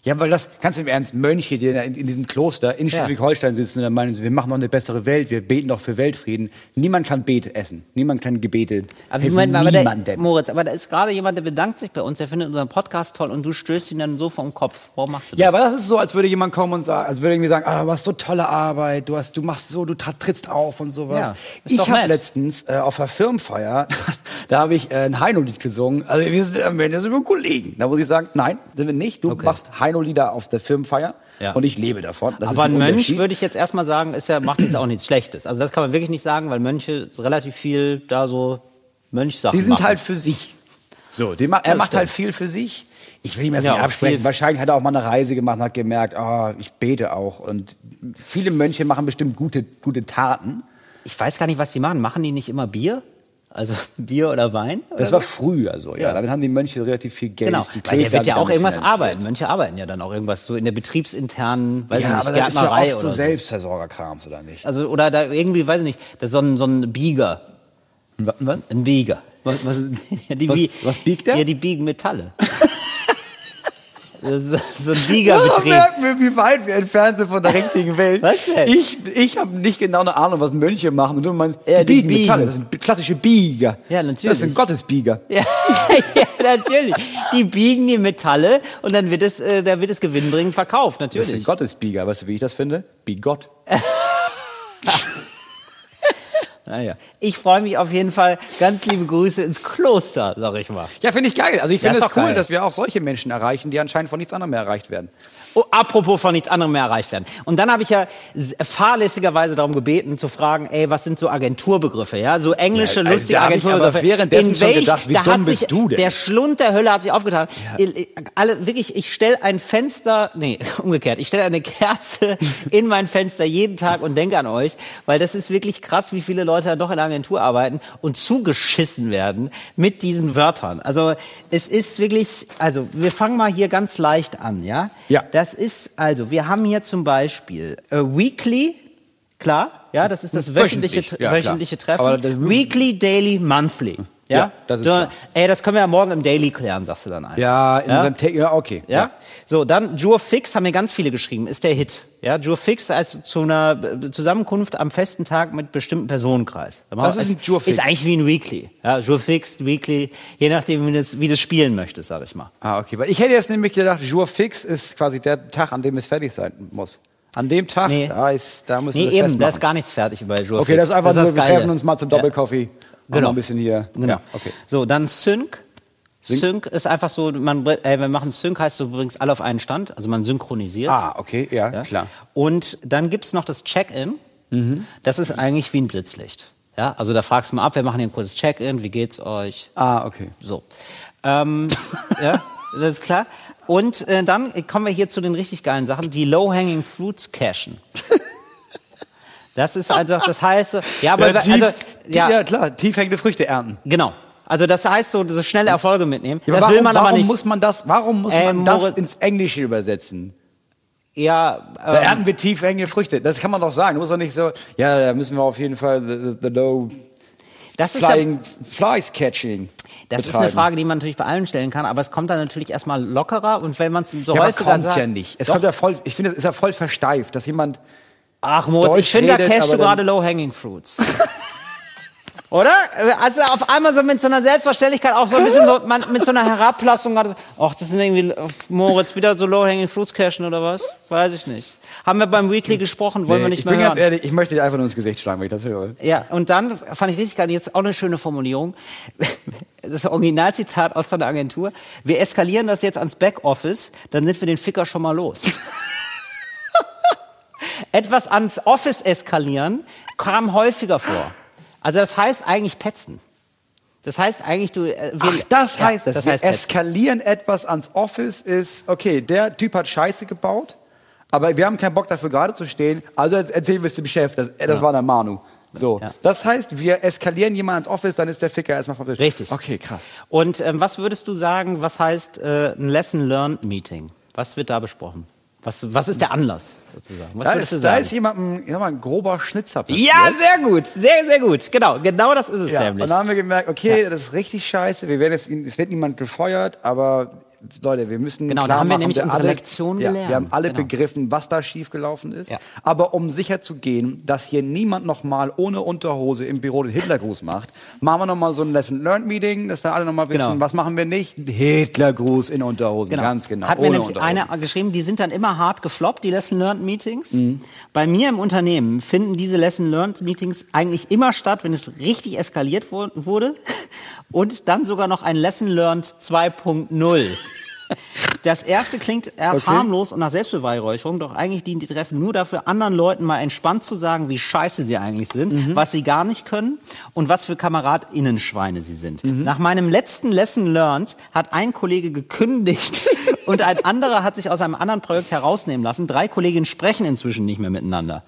Ja, weil das, ganz im Ernst, Mönche, die in, in diesem Kloster in. Schleswig-Holstein sitzen und dann meinen, wir machen doch eine bessere Welt, wir beten doch für Weltfrieden. Niemand kann Bete essen. Niemand kann Gebete Aber, mal, aber der. Moritz, aber da ist gerade jemand, der bedankt sich bei uns, der findet unseren Podcast toll und du stößt ihn dann so vom Kopf. Warum machst du das? Ja, aber das ist so, als würde jemand kommen und sagen, als würde irgendwie sagen, ah, du hast so tolle Arbeit, du hast, du machst so, du trittst auf und sowas. Ja, ich habe letztens äh, auf einer Firmenfeier, da habe ich äh, ein Heino-Lied gesungen. Also wir sind am Ende sind wir Kollegen. Da muss ich sagen, nein, sind wir nicht. Du Okay. machst Heino-Lieder auf der Firmenfeier Ja. und ich lebe davon. Das aber ist ein Mönch würde ich jetzt erstmal sagen, ist ja, macht jetzt auch nichts Schlechtes. Also das kann man wirklich nicht sagen, weil Mönche relativ viel da so Mönchsachen Die sind machen. halt für sich. So, die er macht halt viel für sich. Ich will ihm das Ja, nicht absprechen. Wahrscheinlich hat er auch mal eine Reise gemacht und hat gemerkt, ah, ich bete auch. Und viele Mönche machen bestimmt gute, gute Taten. Ich weiß gar nicht, was die machen. Machen die nicht immer Bier? Also Bier oder Wein? Das oder war so? früher so, ja. Ja. Damit haben die Mönche relativ viel Geld. Genau, Die weil der Klöster wird ja auch irgendwas finanziert. arbeiten. Mönche arbeiten ja dann auch irgendwas so in der betriebsinternen, weiß Ja, ich aber nicht, das ist ja oft so oder so. Selbstversorgerkrams, oder nicht? Also oder da irgendwie, weiß ich nicht, das ist so ein, so ein Bieger. Was? Ein Bieger. Was, was, was, was biegt der? Ja, die biegen Metalle. das ist so ein Biegerbetrieb. merken wir, wie weit wir entfernt sind von der richtigen Welt. Was denn? Ich, ich habe nicht genau eine Ahnung, was Mönche machen. Und du meinst, Ja, die biegen biegen. Metalle. Das sind klassische Bieger. Ja, Das natürlich. sind Gottesbieger. Ja, ja, natürlich. Die biegen die Metalle und dann wird es, äh, da wird es gewinnbringend verkauft, Das sind natürlich. Gottesbieger. Weißt du, wie ich das finde? Bigott. Naja. Ich freue mich auf jeden Fall. Ganz liebe Grüße ins Kloster, sag ich mal. Ja, finde ich geil. Also ich Ja, finde es doch cool, geil. dass wir auch solche Menschen erreichen, die anscheinend von nichts anderem mehr erreicht werden. Oh, apropos von nichts anderem mehr erreicht werden. Und dann habe ich ja fahrlässigerweise darum gebeten zu fragen, ey, was sind so Agenturbegriffe, ja? So englische, Ja, also lustige Agenturbegriffe. währenddessen schon gedacht, wie da dumm bist sich, du denn? Der Schlund der Hölle hat sich aufgetan. Ich- Alle, wirklich, ich stelle ein Fenster, nee, umgekehrt, ich stelle eine Kerze in mein Fenster jeden Tag und denke an euch, weil das ist wirklich krass, wie viele Leute da doch in der Agentur arbeiten und zugeschissen werden mit diesen Wörtern. Also es ist wirklich, also wir fangen mal hier ganz leicht an, ja? Ja. Das ist, also wir haben hier zum Beispiel äh, Weekly, klar, ja, das ist das wöchentliche, Wöchentlich, ja, wöchentliche Treffen. Weekly, Daily, Monthly. Ja, Ja, das ist so, klar. Ey, das können wir ja morgen im Daily klären, sagst du dann einfach. Ja, in Ja? unserem Take, ja, okay. Ja? So, dann Jure Fix haben mir ganz viele geschrieben, ist der Hit. Ja, Jure Fix als zu einer äh, Zusammenkunft am festen Tag mit bestimmten Personenkreis. Was ist ein Jure Fix? Ist eigentlich wie ein Weekly. Ja, Jure Fix, Weekly, je nachdem, wie du das, wie du es spielen möchtest, sag ich mal. Ah, okay. Weil ich hätte jetzt nämlich gedacht, Jour fix ist quasi der Tag, an dem es fertig sein muss. An dem Tag, Nee. da, ist, da müssen Nee, wir das eben, da festmachen. ist gar nichts fertig bei Jure Okay, das ist einfach nur, wir treffen uns mal zum Ja. Doppelcoffee. Genau. Genau. Ein bisschen hier. Genau. Ja, okay. So, dann Sync. Sync? Sync ist einfach so, man, br- äh, wir machen Sync, heißt du bringst alle auf einen Stand, also man synchronisiert. Ah, okay, ja, Ja? klar. Und dann gibt's noch das Check-in. Mhm. Das ist eigentlich wie ein Blitzlicht. Ja, also da fragst du mal ab, wir machen hier ein kurzes Check-in, wie geht's euch? Ah, okay. So. Ähm, ja, das ist klar. Und äh, dann kommen wir hier zu den richtig geilen Sachen, die Low-Hanging Fruits cashen. Das ist also, das heißt, ja, aber, ja, tief, also, ja. ja, klar, tief hängende Früchte ernten. genau. Also das heißt so, so schnelle Erfolge mitnehmen. Ja, das warum, will man aber warum nicht. muss man das, warum muss Ähm, man das Moritz- ins Englische übersetzen? ja, Da ähm, ernten wir tief hängende Früchte. Das kann man doch sagen. Du musst doch nicht so, ja, da müssen wir auf jeden Fall the, the, low. Das ist ja- Flying, Flies Catching. Das ist betreiben. eine Frage, die man natürlich bei allen stellen kann, aber es kommt dann natürlich erstmal lockerer und wenn man es so Ja, häufiger sagt, ja nicht. Es Doch. kommt ja voll, ich finde, es ist ja voll versteift, dass jemand, Ach Moritz, ich finde, da cashst du gerade Low-Hanging Fruits. Oder? Also auf einmal so mit so einer Selbstverständlichkeit, auch so ein bisschen so man, mit so einer Herablassung. Ach, das sind irgendwie Moritz wieder so Low-Hanging Fruits cashen oder was? Weiß ich nicht. Haben wir beim Weekly gesprochen, wollen wir Nee, nicht ich mehr bin hören. ganz ehrlich, ich möchte dir einfach nur ins Gesicht schlagen, wenn ich das höre. Ja, und dann fand ich richtig geil, jetzt auch eine schöne Formulierung. Das Originalzitat aus seiner Agentur. Wir eskalieren das jetzt ans Backoffice, dann sind wir den Ficker schon mal los. Etwas ans Office eskalieren kam häufiger vor. Also das heißt eigentlich petzen. Das heißt eigentlich, du... Äh, Ach, das Ja, heißt. Das wir heißt petzen. eskalieren etwas ans Office ist, okay, der Typ hat Scheiße gebaut, aber wir haben keinen Bock dafür gerade zu stehen, also jetzt erzählen wir es dem Chef, das, äh, das war der Manu. So, Ja. das heißt, wir eskalieren jemanden ins Office, dann ist der Ficker erstmal vom Tisch. Richtig. Okay, krass. Und ähm, was würdest du sagen, was heißt äh, ein Lesson-Learned-Meeting? Was wird da besprochen? Was, was ist der Anlass sozusagen? Was Da würdest du ist, da sagen? ist sag mal, ein grober Schnitzer passiert. Ja, sehr gut, sehr, sehr gut. Genau, genau das ist es Ja, nämlich. und dann haben wir gemerkt, okay, das ist richtig scheiße. Wir werden jetzt, es wird niemand gefeuert, aber Leute, wir müssen Genau, da haben wir machen, nämlich wir unsere alle, Lektion ja, gelernt. Wir haben alle Genau. begriffen, was da schiefgelaufen ist. Ja. Aber um sicher zu gehen, dass hier niemand nochmal ohne Unterhose im Büro den Hitlergruß macht, machen wir nochmal so ein Lesson Learned Meeting, dass wir alle nochmal wissen, Genau. was machen wir nicht? Hitlergruß in Unterhosen, ganz genau. Hat mir nämlich Unterhose. einer geschrieben, die sind dann immer hart gefloppt, die Lesson Learned Meetings. Mhm. Bei mir im Unternehmen finden diese Lesson Learned Meetings eigentlich immer statt, wenn es richtig eskaliert wurde. Und dann sogar noch ein Lesson Learned 2.0. Das erste klingt eher Okay. harmlos und nach Selbstbeweihräucherung, doch eigentlich dienen die Treffen nur dafür, anderen Leuten mal entspannt zu sagen, wie scheiße sie eigentlich sind, Mhm. was sie gar nicht können und was für KameradInnenschweine sie sind. Mhm. Nach meinem letzten Lesson Learned hat ein Kollege gekündigt und ein anderer hat sich aus einem anderen Projekt herausnehmen lassen. Drei Kolleginnen sprechen inzwischen nicht mehr miteinander.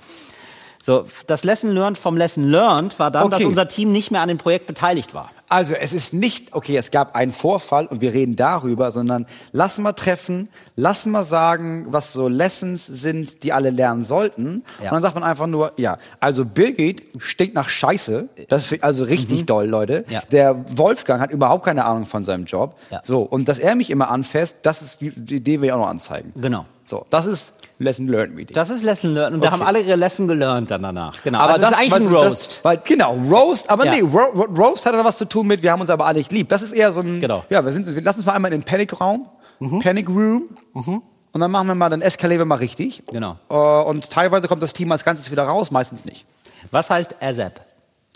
So, das Lesson Learned vom Lesson Learned war dann, dass Okay. unser Team nicht mehr an dem Projekt beteiligt war. Also es ist nicht, okay, es gab einen Vorfall und wir reden darüber, sondern lass mal treffen, lass mal sagen, was so Lessons sind, die alle lernen sollten. Ja. Und dann sagt man einfach nur, ja, also Birgit stinkt nach Scheiße. Das ist also richtig doll, Leute. Mhm. Ja. Der Wolfgang hat überhaupt keine Ahnung von seinem Job. Ja. So, und dass er mich immer anfasst, das ist die, die Idee, will ich auch noch anzeigen. Genau. So, das ist Lesson Learned Meeting. Das ist Lesson Learned und da Okay. haben alle ihre Lesson gelernt dann danach. Genau. Aber also das, ist eigentlich ein Roast. Das, weil, genau, Roast, aber Ja. nee, Ro Ro Roast hat da was zu tun mit, wir haben uns aber alle nicht lieb. Das ist eher so ein, Genau. ja, wir sind, wir lassen uns mal einmal in den Panic-Raum, Mhm. Panic Room, und dann machen wir mal, dann eskalieren wir mal richtig. Genau. Äh, und teilweise kommt das Team als Ganzes wieder raus, meistens nicht. Was heißt ASAP?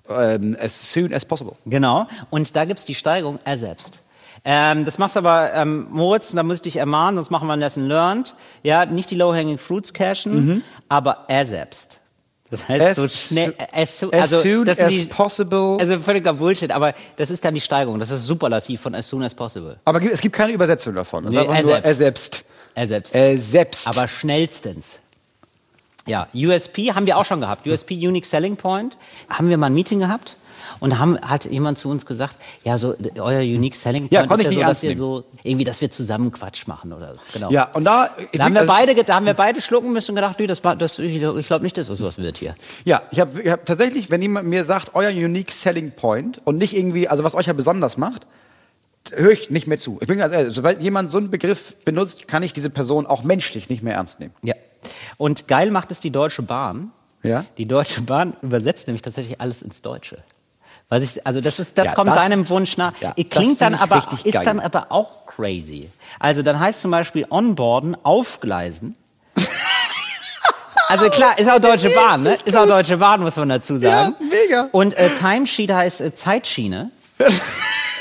Ähm, as soon as possible. Genau. Und da gibt's die Steigerung er selbst. Ähm, das machst aber, ähm, Moritz, da muss ich dich ermahnen, sonst machen wir ein Lesson learned. Ja, nicht die low-hanging fruits cashen, aber er selbst. Das heißt, Mhm. As so schnell, as, so- as also, soon das ist as die, possible. Also völliger Bullshit, aber das ist dann die Steigerung. Das ist Superlativ von as soon as possible. Aber es gibt keine Übersetzung davon. Das ist Nee, er nur er selbst. Er selbst. Er selbst. Aber schnellstens. Ja, USP haben wir auch schon gehabt. USP, Unique Selling Point. Haben wir mal ein Meeting gehabt und haben, hat jemand zu uns gesagt, ja, so euer Unique Selling Point Ja, ist ja so, dass wir so, irgendwie, dass wir zusammen Quatsch machen oder so. Genau. ja, und da, Da haben, wir also- beide, da haben wir beide schlucken müssen und gedacht, nee, das, das, ich, ich glaube nicht, dass das was wird hier. Ja, ich habe ich hab tatsächlich, wenn jemand mir sagt, euer unique selling point und nicht irgendwie, also was euch ja besonders macht, höre ich nicht mehr zu. Ich bin ganz ehrlich, sobald jemand so einen Begriff benutzt, kann ich diese Person auch menschlich nicht mehr ernst nehmen. Ja. Und geil macht es die Deutsche Bahn. Ja. Die Deutsche Bahn übersetzt nämlich tatsächlich alles ins Deutsche. Weil ich, also das ist, das Ja, kommt das- deinem Wunsch nach. ja, Klingt das dann aber, ist geil. dann aber auch crazy. Also dann heißt zum Beispiel onboarden, aufgleisen. Also klar, ist auch Deutsche Bahn, ne? Ist auch Deutsche Bahn, muss man dazu sagen. Ja, mega. Und äh, Timesheet heißt äh, Zeitschiene.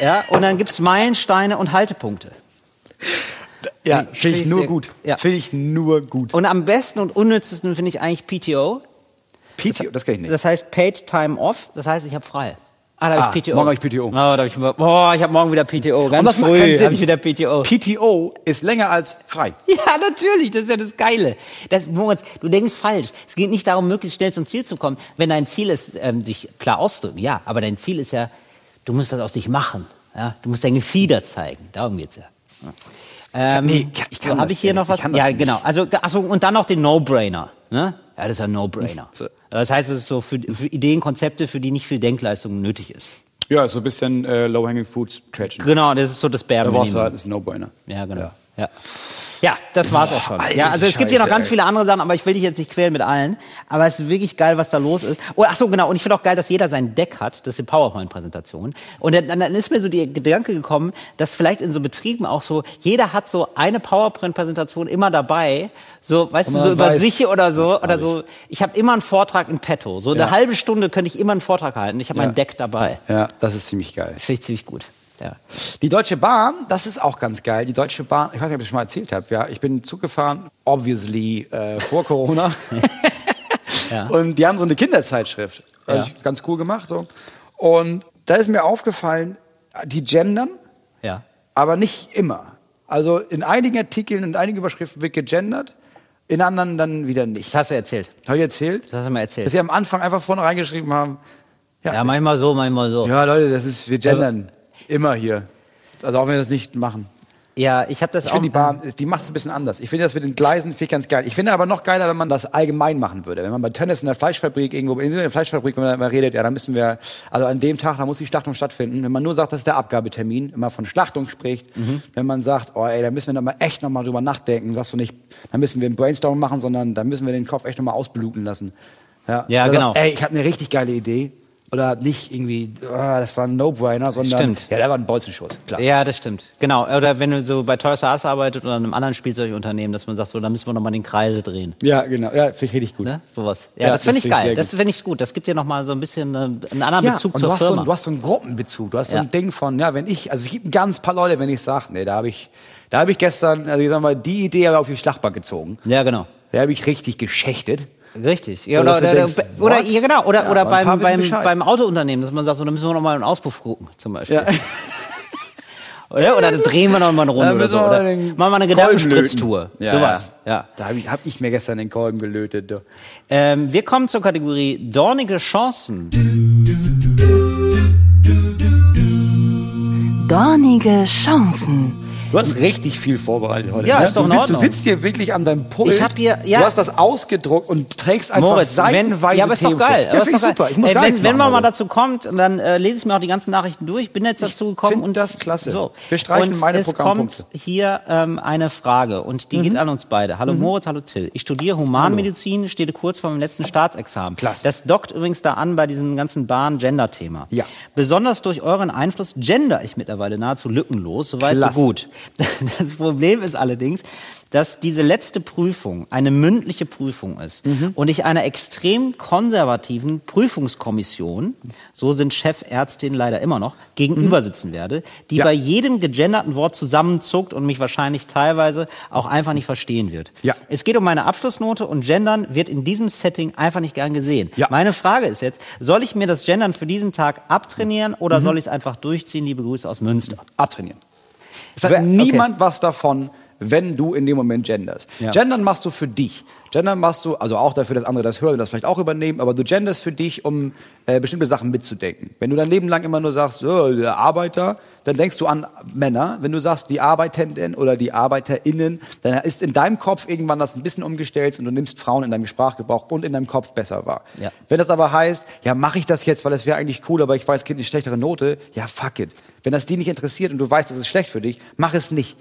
ja, und dann gibt's Meilensteine und Haltepunkte. Ja, Finde ich nur sehr- gut. ja. Finde ich nur gut. Und am besten und unnützesten finde ich eigentlich PTO. PTO, das kann ich nicht. Das heißt Paid Time Off. Das heißt, ich habe frei. Ah, da habe Ah, ich PTO. morgen hab ich PTO. Oh, da hab ich, boah, ich habe morgen wieder PTO. Ganz das früh habe ich wieder PTO. PTO ist länger als frei. Ja, natürlich, das ist ja das Geile. Das, Moritz, du denkst falsch. Es geht nicht darum, möglichst schnell zum Ziel zu kommen. Wenn dein Ziel ist, ähm, dich klar auszudrücken, ja, aber dein Ziel ist ja, du musst was aus dich machen. Ja? Du musst dein Gefieder zeigen. Darum geht's ja. Ähm, nee, ich kann so, Habe ich hier ja noch nicht. was? Ja, nicht. genau. Also, achso, und dann noch den No-Brainer. Ne? Ja, das ist ein No-Brainer. So. Das heißt, es ist so für, für Ideen, Konzepte, für die nicht viel Denkleistung nötig ist. Ja, so ein bisschen äh, Low-Hanging Fruits catchen. Genau, das ist so das Bare Minimum. das ist ein No-Brainer. Ja, genau. Ja. ja. Das war's auch schon. Alter, Ja, also es gibt hier noch ganz ey. viele andere Sachen, aber ich will dich jetzt nicht quälen mit allen. Aber es ist wirklich geil, was da los ist. Oh, ach so, genau. Und ich finde auch geil, dass jeder sein Deck hat. Das ist die PowerPoint-Präsentation. Und dann, dann ist mir so die Gedanke gekommen, dass vielleicht in so Betrieben auch so, jeder hat so eine PowerPoint-Präsentation immer dabei. So, weißt du, so über weiß- sich oder so. Oder so. Ich habe immer einen Vortrag in petto. So eine Ja. halbe Stunde könnte ich immer einen Vortrag halten. Ich habe Ja. mein Deck dabei. Ja, das ist ziemlich geil. Finde ich ziemlich gut. Ja. Die Deutsche Bahn, das ist auch ganz geil. Die Deutsche Bahn, ich weiß nicht, ob ich das schon mal erzählt habe. Ja, ich bin Zug gefahren, obviously äh, vor Corona. Ja. Und die haben so eine Kinderzeitschrift. Ja. Ja. Ganz cool gemacht. So. Und da ist mir aufgefallen, die gendern, Ja. aber nicht immer. Also in einigen Artikeln und in einigen Überschriften wird gegendert, in anderen dann wieder nicht. Das hast du erzählt. Habe ich erzählt? Das hast du mir erzählt. Dass sie am Anfang einfach vorne reingeschrieben haben, Ja, manchmal so, manchmal so. ja Leute, das ist, wir gendern immer hier. Also auch wenn wir das nicht machen. Ja, ich habe das Ich auch. finde, die Bahn, die macht es ein bisschen anders. Ich finde das mit den Gleisen finde ich ganz geil. Ich finde aber noch geiler, wenn man das allgemein machen würde. Wenn man bei Tennis in der Fleischfabrik irgendwo, in der Fleischfabrik, wenn man mal redet, ja, dann müssen wir, also an dem Tag, da muss die Schlachtung stattfinden. Wenn man nur sagt, das ist der Abgabetermin, wenn man von Schlachtung spricht, Mhm. wenn man sagt, oh ey, da müssen wir noch mal echt noch mal drüber nachdenken, sagst du nicht, da müssen wir ein Brainstorm machen, sondern da müssen wir den Kopf echt noch mal ausbluten lassen. Ja, Ja, genau. Sagst, ey, ich habe eine richtig geile Idee. Oder nicht irgendwie, ah, das war ein No-Brainer, sondern, Stimmt. ja, der war ein Bolzenschuss, klar. Ja, das stimmt. Genau. Oder wenn du so bei Toys R Us arbeitet oder einem anderen Spielzeugunternehmen, dass man sagt, so, da müssen wir nochmal den Kreise drehen. Ja, genau. Ja, finde ich richtig gut. Ne? Sowas. Ja, Ja, das finde das ich finde ich geil. das finde ich gut. Das gibt dir nochmal so ein bisschen äh, einen anderen Bezug und zur du hast, so, Firma. ein- du hast so einen Gruppenbezug. Du hast so Ja. ein Ding von, ja, wenn ich, also es gibt ein ganz paar Leute, wenn ich sage, nee, da habe ich, da habe ich gestern, also ich sag mal, die Idee habe ich auf die Schlachtbank gezogen. ja, genau. Da habe ich richtig geschächtet. Richtig. Ja, Oder oder, denkst, oder, ja, genau. Oder, Ja, oder beim, beim, beim Autounternehmen, dass man sagt, so, da müssen wir nochmal einen Auspuff gucken, zum Beispiel. Ja. Oder, oder drehen wir nochmal eine Runde oder so. wir Oder machen wir eine Gedankenspritztour. Ja, Sowas. Ja. Da habe ich, hab ich mir gestern den Kolben gelötet. Ähm, wir kommen zur Kategorie dornige Chancen. Dornige Chancen. Du hast richtig viel vorbereitet heute. Ja, ne? ist doch du, sitzt, du sitzt hier wirklich an deinem Pult. Ich hab hier- ja. Du hast das ausgedruckt und trägst einfach Moritz, wenn, seitenweise ja, aber ist doch geil. Ja, aber ist doch super. Ich muss Ey, wenn, wenn man mal dazu kommt, dann äh, lese ich mir auch die ganzen Nachrichten durch. Bin jetzt dazu gekommen und das klasse. So. Wir streichen und meine es Programmpunkte. kommt hier ähm, eine Frage und die Mhm. geht an uns beide. Hallo Moritz, hallo Till. Ich studiere Humanmedizin, stehe kurz vor meinem letzten Staatsexamen. Klasse. Das dockt übrigens da an bei diesem ganzen Bahn-Gender-Thema. Ja. Besonders durch euren Einfluss gender ich mittlerweile nahezu lückenlos. Soweit so Klasse. gut. Das Problem ist allerdings, dass diese letzte Prüfung eine mündliche Prüfung ist Mhm. und ich einer extrem konservativen Prüfungskommission, so sind Chefärztinnen leider immer noch, gegenüber sitzen werde, die Mhm. Ja. bei jedem gegenderten Wort zusammenzuckt und mich wahrscheinlich teilweise auch einfach nicht verstehen wird. Ja. Es geht um meine Abschlussnote und Gendern wird in diesem Setting einfach nicht gern gesehen. Ja. Meine Frage ist jetzt, soll ich mir das Gendern für diesen Tag abtrainieren Mhm. oder soll ich es einfach durchziehen? Liebe Grüße aus Münster. abtrainieren. Es hat Wer- okay. niemand was davon, wenn du in dem Moment genderst. Ja. Gendern machst du für dich. Gendern machst du, also auch dafür, dass andere das hören und das vielleicht auch übernehmen, aber du genderst für dich, um äh, bestimmte Sachen mitzudenken. Wenn du dein Leben lang immer nur sagst, so, der Arbeiter, dann denkst du an Männer. Wenn du sagst, die Arbeitenden oder die ArbeiterInnen, dann ist in deinem Kopf irgendwann das ein bisschen umgestellt und du nimmst Frauen in deinem Sprachgebrauch und in deinem Kopf besser wahr. Ja. Wenn das aber heißt, ja, mache ich das jetzt, weil das wäre eigentlich cool, aber ich weiß, Kind eine schlechtere Note, ja, fuck it. Wenn das die nicht interessiert und du weißt, das ist schlecht für dich, mach es nicht.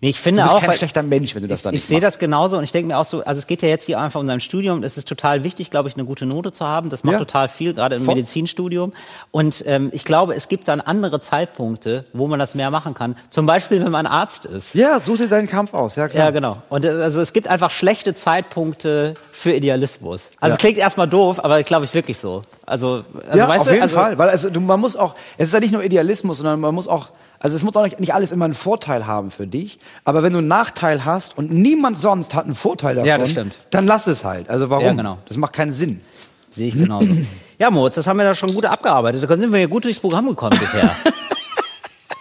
Nee, ich finde Du bist auch, kein weil- schlechter Mensch, wenn du das ich, dann ich nicht sehe machst. das genauso und ich denke mir auch so, also es geht ja jetzt hier einfach um dein Studium. Es ist total wichtig, glaube ich, eine gute Note zu haben. Das macht Ja. total viel, gerade im Voll. Medizinstudium. Und ähm, ich glaube, es gibt dann andere Zeitpunkte, wo man das mehr machen kann. Zum Beispiel, wenn man Arzt ist. Ja, such dir deinen Kampf aus, ja klar. Ja, genau. Und äh, also es gibt einfach schlechte Zeitpunkte für Idealismus. Also Ja. es klingt erstmal doof, aber ich glaube ich wirklich so. Also, also ja, weißt auf du, jeden also, Fall. Weil also, du, man muss auch, es ist ja nicht nur Idealismus, sondern man muss auch, also es muss auch nicht, alles immer einen Vorteil haben für dich. Aber wenn du einen Nachteil hast und niemand sonst hat einen Vorteil davon, Ja, das stimmt. dann lass es halt. Also warum? Ja, genau. Das macht keinen Sinn. Sehe ich genauso. ja, Moritz, das haben wir da schon gut abgearbeitet. Da sind wir ja gut durchs Programm gekommen bisher.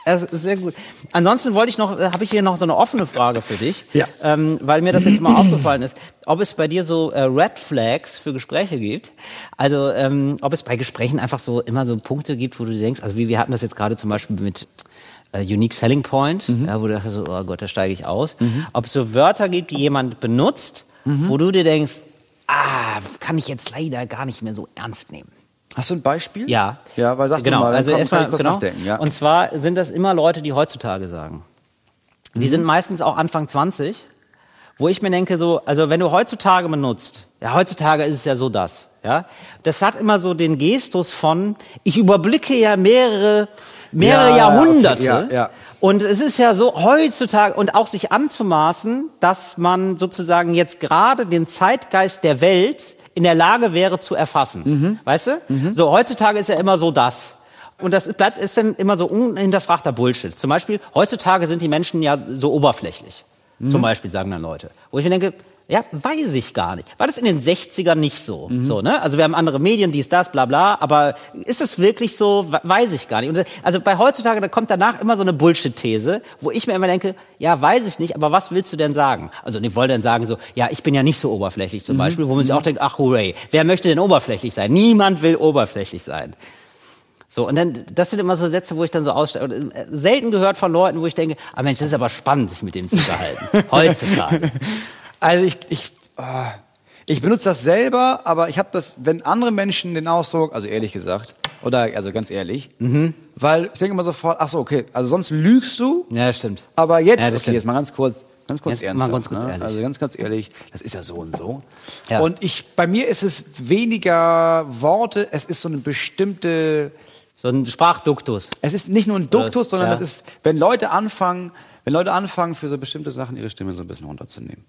Das ist sehr gut. Ansonsten wollte ich noch, äh, habe ich hier noch so eine offene Frage für dich, Ja. ähm, weil mir das jetzt mal aufgefallen ist, ob es bei dir so äh, Red Flags für Gespräche gibt. Also ähm, ob es bei Gesprächen einfach so immer so Punkte gibt, wo du denkst, also wie wir hatten das jetzt gerade zum Beispiel mit äh, Unique Selling Point, ja, wo du dachtest, so, oh Gott, da steige ich aus. Ob es so Wörter gibt, die jemand benutzt, wo du dir denkst, ah, kann ich jetzt leider gar nicht mehr so ernst nehmen. Hast du ein Beispiel? Ja. Ja, weil sag genau. mal, also erstmal, genau. nachdenken. Ja. Und zwar sind das immer Leute, die heutzutage sagen. Mhm. Die sind meistens auch Anfang 20, wo ich mir denke, so, also wenn du heutzutage benutzt, ja, heutzutage ist es ja so das, ja. Das hat immer so den Gestus von, ich überblicke ja mehrere, mehrere Ja, Jahrhunderte. okay, ja, ja. Und es ist ja so heutzutage und auch sich anzumaßen, dass man sozusagen jetzt gerade den Zeitgeist der Welt in der Lage wäre zu erfassen. Mhm. Weißt du? So heutzutage ist ja immer so das. Und das bleibt ist dann immer so unhinterfragter Bullshit. Zum Beispiel heutzutage sind die Menschen ja so oberflächlich. Mhm. Zum Beispiel sagen dann Leute, wo ich mir denke, ja, weiß ich gar nicht. War das in den 60ern nicht so? Mhm. So, ne? Also wir haben andere Medien, dies, das, bla bla, aber ist es wirklich so? We- Weiß ich gar nicht. Das- also bei heutzutage, da kommt danach immer so eine Bullshit-These, wo ich mir immer denke, ja, weiß ich nicht, aber was willst du denn sagen? Also die wollen dann sagen so, ja, ich bin ja nicht so oberflächlich Mhm. zum Beispiel, wo man sich auch denkt, ach hooray, wer möchte denn oberflächlich sein? Niemand will oberflächlich sein. So, und dann, das sind immer so Sätze, wo ich dann so aussteige. Äh, Selten gehört von Leuten, wo ich denke, ah Mensch, das ist aber spannend, sich mit dem zu unterhalten. Heutzutage. Also ich, ich, ah, ich benutze das selber, aber ich habe das, wenn andere Menschen den Ausdruck, also ehrlich gesagt, oder also ganz ehrlich, Mhm. weil ich denke immer sofort, ach so, okay, also sonst lügst du, Ja, stimmt. aber jetzt, Ja, das okay, stimmt. jetzt mal ganz kurz, ganz kurz Jetzt ernst. mal ganz kurz ehrlich. Also ganz, ganz ehrlich, das ist ja so und so. Ja. Und ich, bei mir ist es weniger Worte, es ist so eine bestimmte, So ein Sprachduktus. es ist nicht nur ein Duktus, sondern ja. das ist, wenn Leute anfangen, wenn Leute anfangen, für so bestimmte Sachen ihre Stimme so ein bisschen runterzunehmen.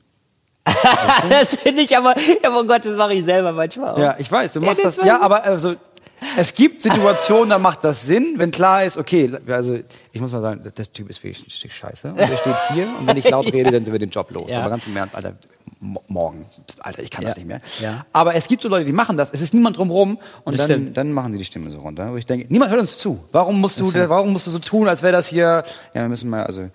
das finde ich aber, ja, oh Gott, das mache ich selber manchmal auch. Ja, ich weiß, du Ja, machst das das. weiß Ja, aber also es gibt Situationen, da macht das Sinn, wenn klar ist, okay, also ich muss mal sagen, der- Typ ist wirklich ein Stück Scheiße und der steht hier und wenn ich laut rede, dann sind wir den Job los. Ja. Aber ganz im Ernst, Alter, mo- morgen, Alter, ich kann das Ja. nicht mehr. Ja. Aber es gibt so Leute, die machen das. Es ist niemand drumherum und Das dann, stimmt. dann machen sie die Stimme so runter. Wo ich denke, niemand hört uns zu. Warum musst du, warum musst du so tun, als wäre das hier? Ja, wir müssen mal, also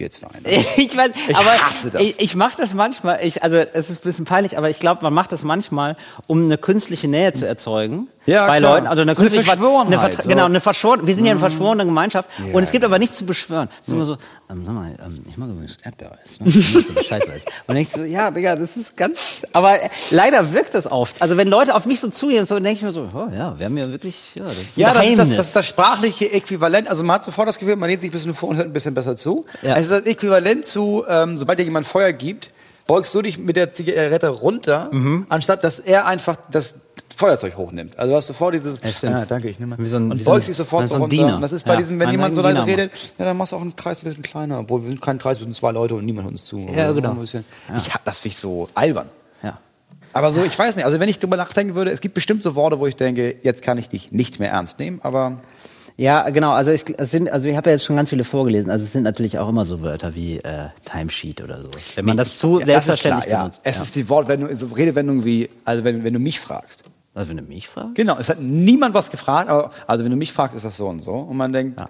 wir zwei. Ne? Ich weiß, Ich aber hasse das. ich, ich mache das manchmal, ich, also es ist ein bisschen peinlich, aber ich glaube, man macht das manchmal, um eine künstliche Nähe zu erzeugen. Ja, bei klar. Leuten, also eine So eine Verschworenheit, eine so. Genau, eine verschworen, wir sind ja eine verschworene Gemeinschaft und es gibt ja. aber nichts zu beschwören. Es ist immer so, ähm, sag mal, ähm, ich mag übrigens Erdbeereis, ne? Ich so Scheißeis. Und denkst du, ja, Digga, das ist ganz, aber äh, leider wirkt das oft. Also wenn Leute auf mich so zugehen, so denke ich mir so, oh ja, wir haben ja wirklich, ja, das ist Ja, das ist das, das ist das sprachliche Äquivalent. Also man hat sofort das Gefühl, man lehnt sich ein bisschen vor und hört ein bisschen besser zu. Ja. Es ist das Äquivalent zu, ähm, sobald dir jemand Feuer gibt, beugst du dich mit der Zigarette runter, Mhm. anstatt dass er einfach das Feuerzeug hochnimmt. Also du hast sofort dieses, Ja, stimmt. ah, danke, ich nehme mal. Wie so ein- und beugst dich sofort so runter. Diener. Und das ist bei Ja, diesem, wenn man jemand so leise redet, ja, dann machst du auch einen Kreis ein bisschen kleiner. Obwohl wir sind kein Kreis, wir sind zwei Leute und niemand hört uns zu. Ja, Oder genau. ein bisschen. Ich hab, das finde ich so albern. ja. Aber so, ich weiß nicht, also wenn ich drüber nachdenken würde, es gibt bestimmt so Worte, wo ich denke, jetzt kann ich dich nicht mehr ernst nehmen, aber Ja, genau. Also ich, es sind, also ich habe ja jetzt schon ganz viele vorgelesen. Also es sind natürlich auch immer so Wörter wie äh, Timesheet oder so. Wenn man das zu Ja, selbstverständlich das ist klar, benutzt. Ja. Es ja. ist die Wortwendung, so Redewendung wie, also wenn, wenn du mich fragst. Also wenn du mich fragst. Genau, es hat niemand was gefragt, aber also wenn du mich fragst, ist das so und so. Und man denkt, Ja.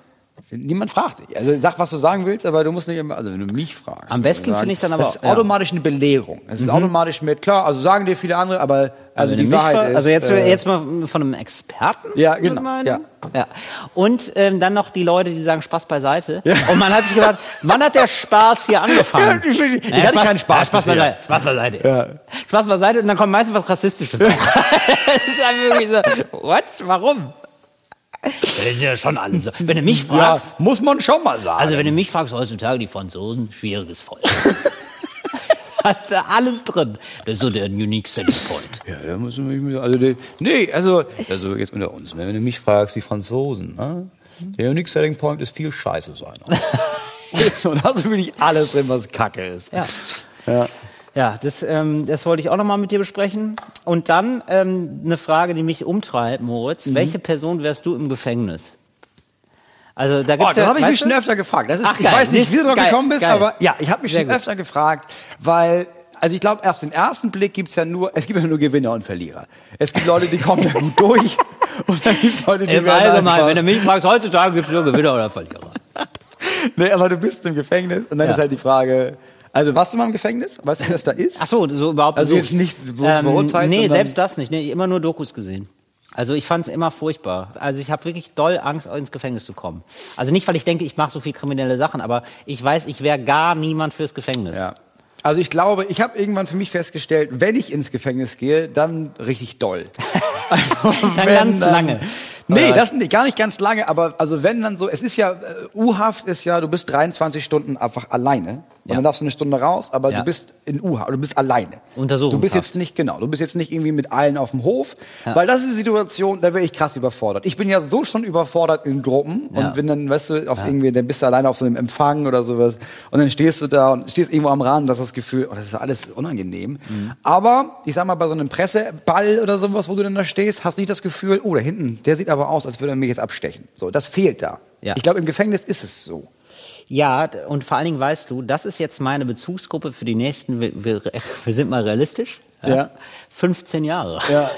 Niemand fragt dich. Also sag, was du sagen willst, aber du musst nicht immer, also wenn du mich fragst. Am besten finde ich dann aber Das ist ja. Mhm. automatisch eine Belehrung. Es ist automatisch mit, klar, also sagen dir viele andere, aber also, wenn die Wahrheit ist. Also jetzt, äh, jetzt mal von einem Experten. Ja, genau, ja. ja. Und ähm, dann noch die Leute, die sagen Spaß beiseite. Und man hat sich gedacht, wann hat der Spaß hier angefangen? Ja, ich- ich- ich Ja, hatte keinen Spaß Ja, Spaß beiseite. Spaß beiseite. Spaß beiseite und dann kommt meistens was Rassistisches. das ist dann wirklich so, what? Warum? Das ist ja schon alles so. Wenn du mich ja, fragst, muss man schon mal sagen. Also wenn du mich fragst, heutzutage die Franzosen, schwieriges Volk. Hast du alles drin. Das ist so der unique selling point. Ja, da müssen wir, also, die, nee, also, also jetzt unter uns, ne? wenn du mich fragst, die Franzosen, ne? der Unique Selling Point ist viel Scheiße sein. so, da du wirklich alles drin, was Kacke ist. Ja. Ja. Ja, das, ähm, das wollte ich auch nochmal mit dir besprechen. Und dann ähm, eine Frage, die mich umtreibt, Moritz. Mhm. Welche Person wärst du im Gefängnis? Also da Oh, gibt's das ja, habe ich mich schon öfter gefragt. Das ist, Ach, ich geil. weiß nicht, wie du drauf gekommen bist, geil. aber ja, ich habe mich Sehr schon gut. öfter gefragt, weil, also ich glaube, auf den ersten Blick gibt's ja nur, es gibt ja nur Gewinner und Verlierer. Es gibt Leute, die kommen ja gut durch und dann gibt's Leute, die Im werden Allgemeinen, einfach- wenn du mich fragst, heutzutage gibt es nur Gewinner oder Verlierer. Nee, aber du bist im Gefängnis und dann Ja. ist halt die Frage, also warst du mal im Gefängnis? Weißt du, wie das da ist? Ach so, so überhaupt Also so. jetzt nicht, wo es verurteilt, Nee, selbst das nicht. Nee, immer nur Dokus gesehen. Also ich fand es immer furchtbar. Also ich habe wirklich doll Angst, ins Gefängnis zu kommen. Also nicht, weil ich denke, ich mache so viel kriminelle Sachen, aber ich weiß, ich wäre gar niemand fürs Gefängnis. Ja. Also ich glaube, ich habe irgendwann für mich festgestellt, wenn ich ins Gefängnis gehe, dann richtig doll. Also Dann wenn ganz lange. Nee, das nicht, gar nicht ganz lange, aber also wenn dann so, es ist ja, äh, U-Haft ist ja, du bist 23 Stunden einfach alleine. Und Ja. dann darfst du eine Stunde raus, aber Ja. du bist in U-Haft, du bist alleine. Untersuchungshaft. Du bist jetzt nicht, genau, du bist jetzt nicht irgendwie mit allen auf dem Hof, weil das ist die Situation, da wäre ich krass überfordert. Ich bin ja so schon überfordert in Gruppen und Ja. bin dann, weißt du, auf irgendwie, dann bist du alleine auf so einem Empfang oder sowas und dann stehst du da und stehst irgendwo am Rand, und hast das Gefühl, oh, das ist alles unangenehm. Mhm. Aber, ich sag mal, bei so einem Presseball oder sowas, wo du dann da stehst, hast du nicht das Gefühl, oh, da hinten, der sieht aber aus, als würde er mich jetzt abstechen. So, das fehlt da. Ja. Ich glaube, im Gefängnis ist es so. Ja, und vor allen Dingen weißt du, das ist jetzt meine Bezugsgruppe für die nächsten, wir, wir, wir sind mal realistisch. Ja. 15 Jahre. Ja.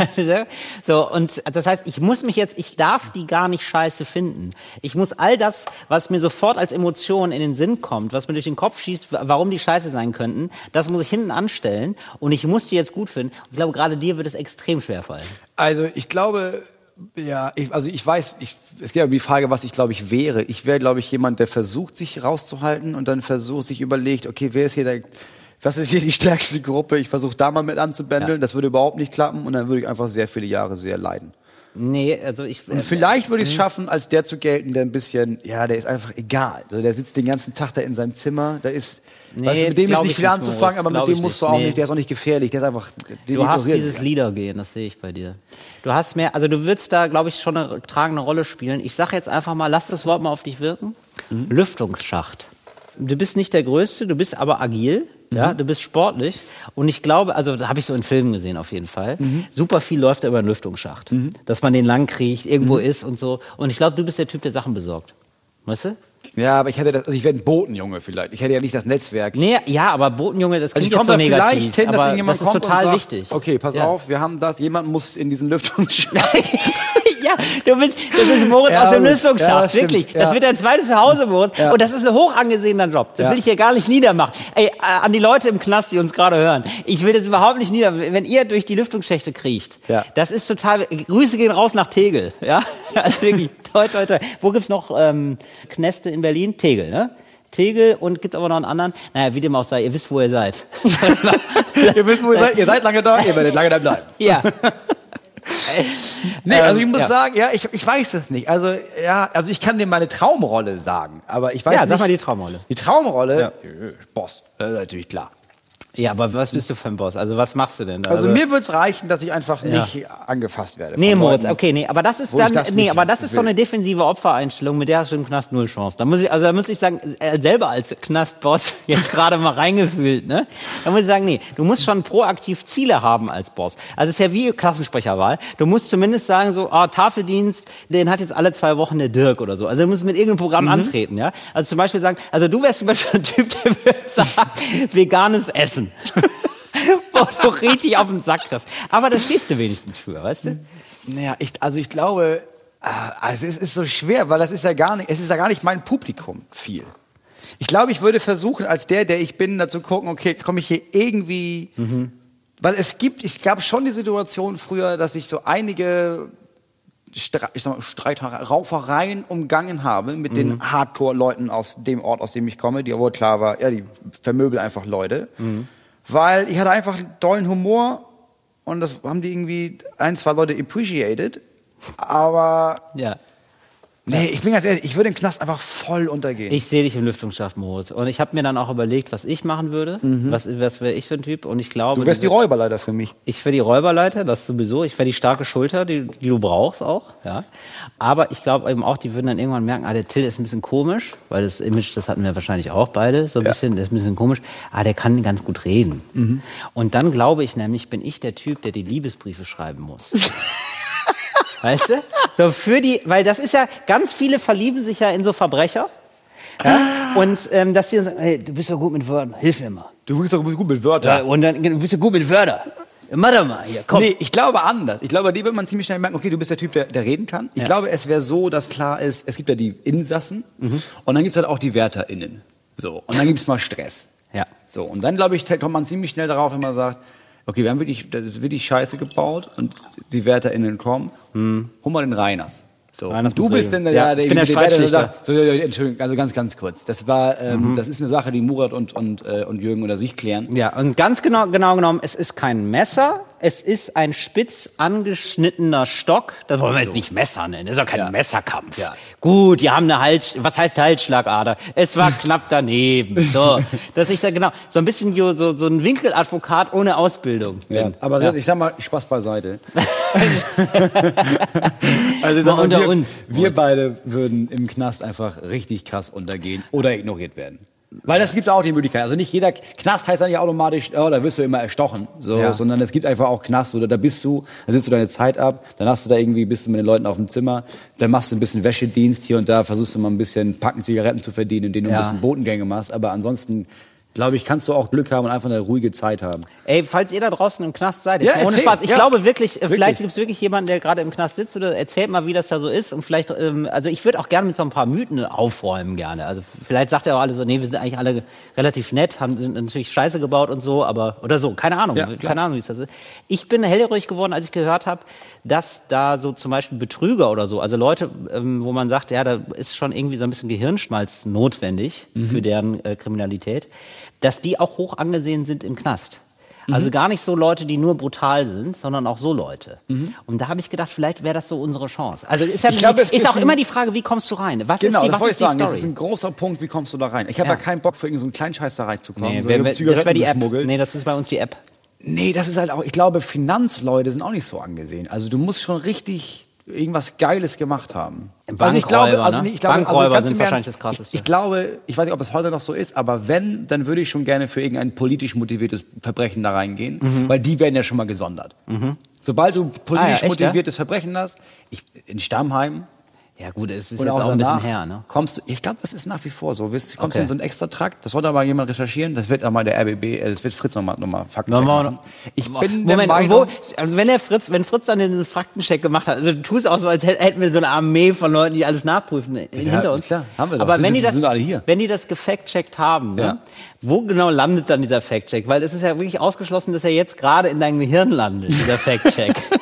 so, und das heißt, ich muss mich jetzt, ich darf die gar nicht scheiße finden. Ich muss all das, was mir sofort als Emotion in den Sinn kommt, was mir durch den Kopf schießt, wa- warum die scheiße sein könnten, das muss ich hinten anstellen und ich muss die jetzt gut finden. Und ich glaube, gerade dir wird es extrem schwer fallen. Also ich glaube, ja, ich, also ich weiß, ich, es geht um die Frage, was ich glaube ich wäre. Ich wäre, glaube ich, jemand, der versucht, sich rauszuhalten und dann versucht, sich überlegt, okay, wer ist hier der, was ist hier die stärkste Gruppe? Ich versuche da mal mit anzubändeln. Das würde überhaupt nicht klappen und dann würde ich einfach sehr viele Jahre sehr leiden. Nee, also ich. Und vielleicht würde ich es schaffen, als der zu gelten, der ein bisschen, ja, der ist einfach egal. Also der sitzt den ganzen Tag da in seinem Zimmer, da ist, Nee, weißt du, mit dem ist nicht ich viel nicht, anzufangen, Moritz, aber mit dem musst du nicht. auch Nee. nicht, der ist auch nicht gefährlich, der ist einfach, Du hast dieses man. Liedergehen, das sehe ich bei dir. Du hast mehr, also du würdest da, glaube ich, schon eine tragende Rolle spielen. Ich sage jetzt einfach mal, lass das Wort mal auf dich wirken. Mhm. Lüftungsschacht. Du bist nicht der Größte, du bist aber agil. Mhm. Ja, du bist sportlich und ich glaube, also da habe ich so in Filmen gesehen auf jeden Fall. Mhm. Super viel läuft da über den Lüftungsschacht, dass man den lang kriegt, irgendwo Mhm. ist und so. Und ich glaube, du bist der Typ, der Sachen besorgt, weißt du? Ja, aber ich hätte das, also ich wäre ein Botenjunge vielleicht. Ich hätte ja nicht das Netzwerk. Nee, ja, aber Botenjunge, das Also klingt ich komme jetzt so da negativ, vielleicht hin, dass aber das ist total sagt, wichtig. Okay, pass Ja. auf, wir haben das. Jemand muss in diesen Lüftungsschacht. ja, du bist, du bist Moritz Ja, aus dem. Lüftungsschacht, Ja, stimmt. wirklich. Ja. Das wird dein zweites Zuhause, Moritz. Und das ist ein hoch angesehener Job. Das will ich hier gar nicht niedermachen. Ey, äh, an die Leute im Knast, die uns gerade hören. Ich will das überhaupt nicht nieder. Wenn ihr durch die Lüftungsschächte kriecht, Ja. das ist total, Grüße gehen raus nach Tegel, ja. Also wirklich, toi, toi, toi. Wo gibt's noch, ähm, Knäste in Berlin? Tegel, ne? Tegel und gibt aber noch einen anderen. Naja, wie dem auch sei, ihr wisst, wo ihr seid. ihr wisst, wo ihr seid. Ihr seid lange da, ihr werdet lange da bleiben. ja. Nee, also ich Ähm, muss ja. sagen, ja, ich, ich weiß es nicht. Also, ja, also ich kann dir meine Traumrolle sagen, aber ich weiß Ja, nicht. sag mal die Traumrolle. Die Traumrolle, Ja. Boss, das ist natürlich klar. Ja, aber was bist du für ein Boss? Also was machst du denn da? Also, mir würde es reichen, dass ich einfach Ja. nicht angefasst werde. Nee, Moritz, okay, nee, aber das ist dann, das nee, aber das ist so will. eine defensive Opfereinstellung, mit der hast du im Knast null Chance. Da muss ich, also da muss ich sagen, äh, selber als Knastboss jetzt gerade mal reingefühlt, ne? Da muss ich sagen, nee, du musst schon proaktiv Ziele haben als Boss. Also es ist ja wie Klassensprecherwahl. Du musst zumindest sagen so, ah, Tafeldienst, den hat jetzt alle zwei Wochen der Dirk oder so. Also du musst mit irgendeinem Programm Mhm. antreten, ja? Also zum Beispiel sagen, also du wärst zum Beispiel ein Typ, der würde sagen, veganes Essen. Wo du richtig auf den Sack kriegst. Aber da stehst du wenigstens für, weißt du? Naja, ich, also ich glaube, ah, also es ist so schwer, weil das ist ja gar nicht, es ist ja gar nicht mein Publikum viel. Ich glaube, ich würde versuchen, als der, der ich bin, da zu gucken, okay, komme ich hier irgendwie, weil es gibt, ich gab schon die Situation früher, dass ich so einige ich sag mal, Streit, Raufereien umgangen habe mit den Hardcore-Leuten aus dem Ort, aus dem ich komme, die wohl klar war, ja, die vermöbeln einfach Leute. Weil ich hatte einfach einen tollen Humor und das haben die irgendwie ein, zwei Leute appreciated. Aber Ja. Nee, ich bin ganz ehrlich, ich würde im Knast einfach voll untergehen. Ich sehe dich im Lüftungsschacht, Moritz. Und ich habe mir dann auch überlegt, was ich machen würde. Was, was wäre ich für ein Typ? Und ich glaube, du wärst die Räuberleiter für mich. ich wäre die Räuberleiter, das sowieso. Ich wäre die starke Schulter, die, die du brauchst auch. Ja. Aber ich glaube eben auch, die würden dann irgendwann merken, ah, der Till ist ein bisschen komisch, weil das Image, das hatten wir wahrscheinlich auch beide, so ein Ja. bisschen, der ist ein bisschen komisch. Ah, der kann ganz gut reden. Und dann glaube ich nämlich, bin ich der Typ, der die Liebesbriefe schreiben muss. Weißt du? So für die, weil das ist ja, ganz viele verlieben sich ja in so Verbrecher. Ja? Und ähm, dass sie sagen, hey, du bist so gut mit Wörtern, hilf mir mal. Du bist doch gut mit Ja, Wörtern. und dann du bist so gut mit Wörtern. Mach doch mal hier, komm. Nee, ich glaube anders. Ich glaube, die wird man ziemlich schnell merken, okay, du bist der Typ, der, der reden kann. Ich Ja. glaube, es wäre so, dass klar ist, es gibt ja die Insassen und dann gibt es halt auch die WärterInnen. So. Und dann gibt es mal Stress. Ja. So. Und dann, glaube ich, kommt man ziemlich schnell darauf, wenn man sagt, okay, wir haben wirklich, das ist wirklich scheiße gebaut und die WärterInnen kommen, hol mal den Reiners. So. Rein das du bist denn der, Ja, der, ich bin der der, Streitschlichter. so, Entschuldigung, also ganz, ganz kurz. Das war, ähm, Mhm. das ist eine Sache, die Murat und, und, äh, und Jürgen unter sich klären. Ja, und ganz genau, genau genommen, es ist kein Messer, es ist ein spitz angeschnittener Stock. Das wollen wir jetzt nicht Messer nennen, das ist auch kein Ja. Messerkampf. Ja. Gut, die haben eine Hals, was heißt Halsschlagader? Es war knapp daneben. So, dass ich da genau, so ein bisschen so, so, ein Winkeladvokat ohne Ausbildung Ja, bin. aber Ja. ich sag mal, Spaß beiseite. also ich sag mal, unter wir, uns. wir beide würden im Knast einfach richtig krass untergehen oder ignoriert werden. Weil das gibt auch die Möglichkeit. Also nicht jeder Knast heißt dann nicht automatisch, oh, da wirst du immer erstochen, so, Ja. sondern es gibt einfach auch Knast, wo du, da bist du, da sitzt du deine Zeit ab, dann hast du da irgendwie, bist du mit den Leuten auf dem Zimmer, dann machst du ein bisschen Wäschedienst hier und da, versuchst du mal ein bisschen Packen Zigaretten zu verdienen, indem du Ja. ein bisschen Botengänge machst, aber ansonsten, glaube ich, kannst du auch Glück haben und einfach eine ruhige Zeit haben. Ey, falls ihr da draußen im Knast seid, Ja, ohne Spaß. Ich ja. glaube wirklich, äh, Wirklich. vielleicht gibt es wirklich jemanden, der gerade im Knast sitzt oder erzählt mal, wie das da so ist. Und vielleicht, ähm, also ich würde auch gerne mit so ein paar Mythen aufräumen gerne. Also vielleicht sagt er auch alle so, nee, wir sind eigentlich alle relativ nett, haben sind natürlich Scheiße gebaut und so, aber oder so, keine Ahnung, Ja, keine Ahnung, wie es das ist. Ich bin hellhörig geworden, als ich gehört habe, dass da so zum Beispiel Betrüger oder so, also Leute, ähm, wo man sagt, ja, da ist schon irgendwie so ein bisschen Gehirnschmalz notwendig Mhm. für deren äh, Kriminalität, dass die auch hoch angesehen sind im Knast. Mhm. Also gar nicht so Leute, die nur brutal sind, sondern auch so Leute. Und da habe ich gedacht, vielleicht wäre das so unsere Chance. Also ist, ja Mhm. Ich glaube, es ist auch immer die Frage, wie kommst du rein? Was Genau, ist die, das was ist ich die sagen. Das Story? ist ein großer Punkt. Wie kommst du da rein? Ich habe Ja. da keinen Bock für irgendeinen so Kleinscheiß da reinzukommen. nee, so, wer, wer, das wäre die App. Nee, das ist bei uns die App. Nee, das ist halt auch, ich glaube, Finanzleute sind auch nicht so angesehen. Also du musst schon richtig irgendwas Geiles gemacht haben. also ich glaube, Bankräuber, also ne? ich glaube, Bankräuber also ganz sind im wahrscheinlich das Krasseste. Ich, ich glaube, ich weiß nicht, ob es heute noch so ist, aber wenn, dann würde ich schon gerne für irgendein politisch motiviertes Verbrechen da reingehen, weil die werden ja schon mal gesondert. Sobald du politisch Mhm. Ah ja, echt, motiviertes Verbrechen hast, ich, in Stammheim, Ja gut, es ist oder jetzt auch auch ein bisschen her, ne? Kommst, du- ich glaube, das ist nach wie vor so. Wirst, kommst du Okay. in so einen extra Trakt, das sollte aber jemand recherchieren, das wird mal der RBB, äh, das wird Fritz nochmal noch mal Faktencheck machen. Ich bin Moment, Meinung, wo, also wenn der Fritz, wenn Fritz dann den Faktencheck gemacht hat, also du tust auch so, als hätt- hätten wir so eine Armee von Leuten, die alles nachprüfen äh, hinter uns. klar, haben wir doch. Aber Sind- wenn die das, sind alle hier. wenn die das gefact-checkt haben, Ja. ne, wo genau landet dann dieser Fact-Check? Weil es ist ja wirklich ausgeschlossen, dass er jetzt gerade in deinem Gehirn landet, dieser Fact-Check.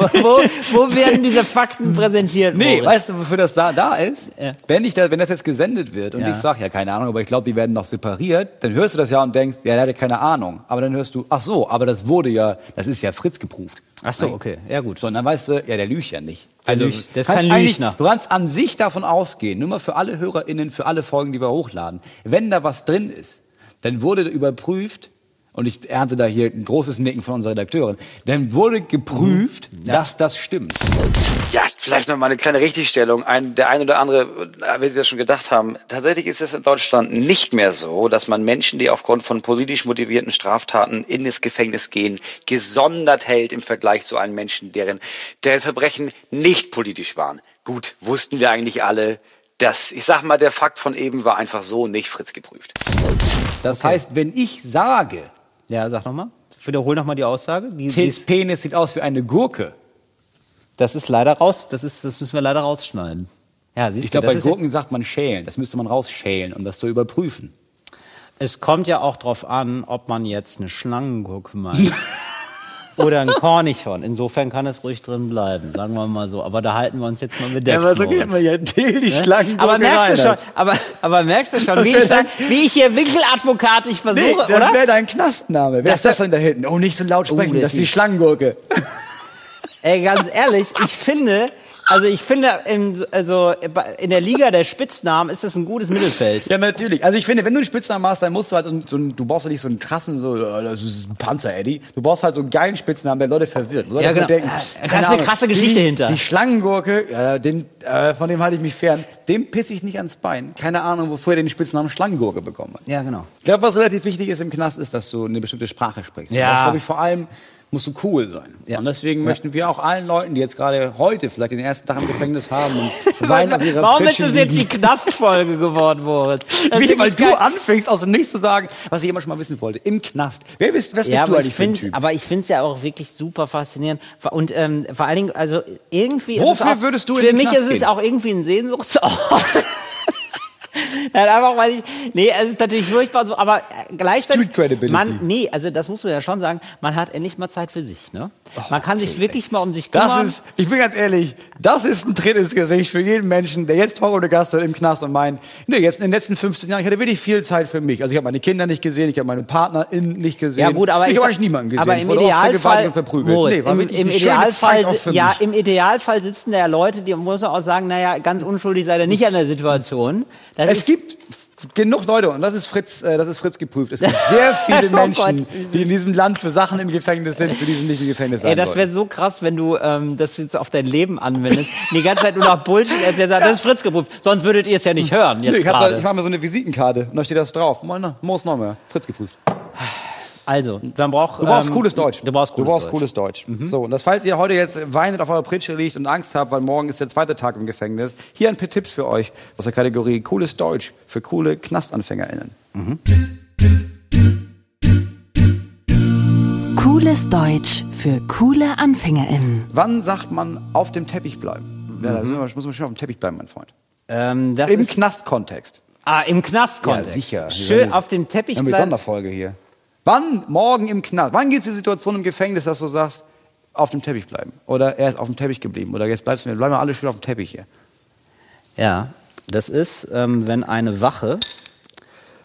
wo, wo werden diese Fakten präsentiert? Nee, Moritz? weißt du, wofür das da, da ist? Ja. Wenn, ich da, wenn das jetzt gesendet wird und Ja. ich sage, ja, keine Ahnung, aber ich glaube, die werden noch separiert, dann hörst du das ja und denkst, ja, der hatte keine Ahnung. Aber dann hörst du, ach so, aber das wurde ja, das ist ja Fritz geprüft. Ach so, okay, ja gut. So, und dann weißt du, ja, der lügt ja nicht. Also, lügt. der ist Kannst kein eigentlich- Lügner. Du kannst an sich davon ausgehen, nur mal für alle HörerInnen, für alle Folgen, die wir hochladen, wenn da was drin ist, dann wurde überprüft, und ich ernte da hier ein großes Nicken von unserer Redakteurin, dann wurde geprüft, dass das stimmt. Ja, vielleicht noch mal eine kleine Richtigstellung. Ein, der eine oder andere wird sich das schon gedacht haben. Tatsächlich ist es in Deutschland nicht mehr so, dass man Menschen, die aufgrund von politisch motivierten Straftaten in das Gefängnis gehen, gesondert hält im Vergleich zu allen Menschen, deren, deren Verbrechen nicht politisch waren. Gut, wussten wir eigentlich alle. Das, ich sag mal, der Fakt von eben war einfach so nicht Fritz geprüft. Das heißt, wenn ich sage, Ja, sag nochmal. Wiederhol nochmal die Aussage. Die, Tils Penis sieht aus wie eine Gurke. das ist leider raus, das ist, das müssen wir leider rausschneiden. Ja, siehst Ich glaube, bei ist ja- Gurken sagt man schälen. Das müsste man rausschälen, um das zu überprüfen. Es kommt ja auch drauf an, ob man jetzt eine Schlangengurke meint. Oder ein Kornichon. Insofern kann es ruhig drin bleiben, sagen wir mal so. Aber da halten wir uns jetzt mal bedeckt. Moritz. ja Till die aber merkst du schon, aber, aber merkst du schon, Das ich, da, dann- wie ich hier Winkeladvokat ich versuche, Nee, das wäre dein Knastname. Wer Das ist das denn da hinten? Oh, nicht so laut sprechen, Oh, das ist die das- Schlangengurke. Ey, ganz ehrlich, ich finde, also ich finde, in, also in der Liga der Spitznamen ist das ein gutes Mittelfeld. Ja, natürlich. Also ich finde, wenn du einen Spitznamen hast, dann musst du halt so, so du brauchst ja nicht so einen krassen, so, äh, das ist ein Panzer, Eddie. Du brauchst halt so einen geilen Spitznamen, der Leute verwirrt. Leute Ja, genau. denken, Ja, da ist eine krasse Geschichte die, hinter. Die Schlangengurke, ja, den, äh, von dem halte ich mich fern. Dem pisse ich nicht ans Bein. Keine Ahnung, wofür er den Spitznamen Schlangengurke bekommen hat. Ja, genau. Ich glaube, was relativ wichtig ist im Knast, ist, dass du eine bestimmte Sprache sprichst. Ja. Das glaube ich vor allem musst du cool sein. Ja. Und deswegen möchten wir auch allen Leuten, die jetzt gerade heute vielleicht den ersten Tag im Gefängnis haben und weinen auf ihrer Warum ist Pritsche das jetzt die. Knastfolge geworden, Moritz? Ist Wie, weil du anfängst, aus dem Nichts zu sagen, was ich immer schon mal wissen wollte. Im Knast. Wer bist, was bist Ja, du aber eigentlich ich für ein finde Typ? aber ich finde es ja auch wirklich super faszinierend und ähm, vor allen Dingen also irgendwie ist Wofür es auch, würdest du in für den mich Knast ist es auch irgendwie ein Sehnsuchtsort Nein, einfach weil ich, nee, es ist natürlich furchtbar so, aber äh, gleichzeitig, Street Credibility. man, nee, also das muss man ja schon sagen, man hat endlich mal Zeit für sich, ne? Man kann sich wirklich mal um sich Das kümmern. ist, ich bin ganz ehrlich, das ist ein Tritt ins Gesicht für jeden Menschen, der jetzt Horror de Gast hat im Knast und meint, nee, jetzt in den letzten 15 Jahren, ich hatte wirklich viel Zeit für mich. Also ich habe meine Kinder nicht gesehen, ich habe meine Partnerin nicht gesehen. Ja gut, aber ich ich habe eigentlich niemanden gesehen. Aber im Idealfall, und verprügelt. Moritz, nee, war im, im Idealfall, ja, im Idealfall sitzen da ja Leute, die muss man auch sagen, naja, ganz unschuldig sei er nicht an der Situation. Das Es ist- gibt genug Leute, und das ist Fritz, äh, das ist Fritz geprüft. Es gibt sehr viele Oh Menschen, Gott. die in diesem Land für Sachen im Gefängnis sind, für die sie nicht im Gefängnis sein Ey, das wäre so krass, wenn du ähm, das jetzt auf dein Leben anwendest. Die ganze Zeit nur noch Bullshit erzählst, das ist Fritz geprüft. Sonst würdet ihr es ja nicht hören jetzt Nee, ich da, ich hab mir so eine Visitenkarte und da steht das drauf. Moin, Moos Neumer, Fritz geprüft. Also, man braucht. Du brauchst ähm, cooles Deutsch. Du brauchst cooles du brauchst Deutsch. cooles Deutsch. So, und das, falls ihr heute jetzt weinend auf eurer Pritsche liegt und Angst habt, weil morgen ist der zweite Tag im Gefängnis, hier ein paar Tipps für euch aus der Kategorie cooles Deutsch für coole KnastanfängerInnen. Cooles Deutsch für coole AnfängerInnen. Wann sagt man auf dem Teppich bleiben? Ja, da wir, muss man schon auf dem Teppich bleiben, mein Freund. Ähm, das Im Knastkontext. ah, im Knastkontext. Ja, sicher. Schön auf dem Teppich Eine bleiben. Sonderfolge hier. Wann morgen im Knast? Wann gibt es die Situation im Gefängnis, dass du sagst, auf dem Teppich bleiben? Oder er ist auf dem Teppich geblieben? Oder jetzt bleibst du, bleiben wir alle schön auf dem Teppich hier. Ja, das ist, ähm, wenn eine Wache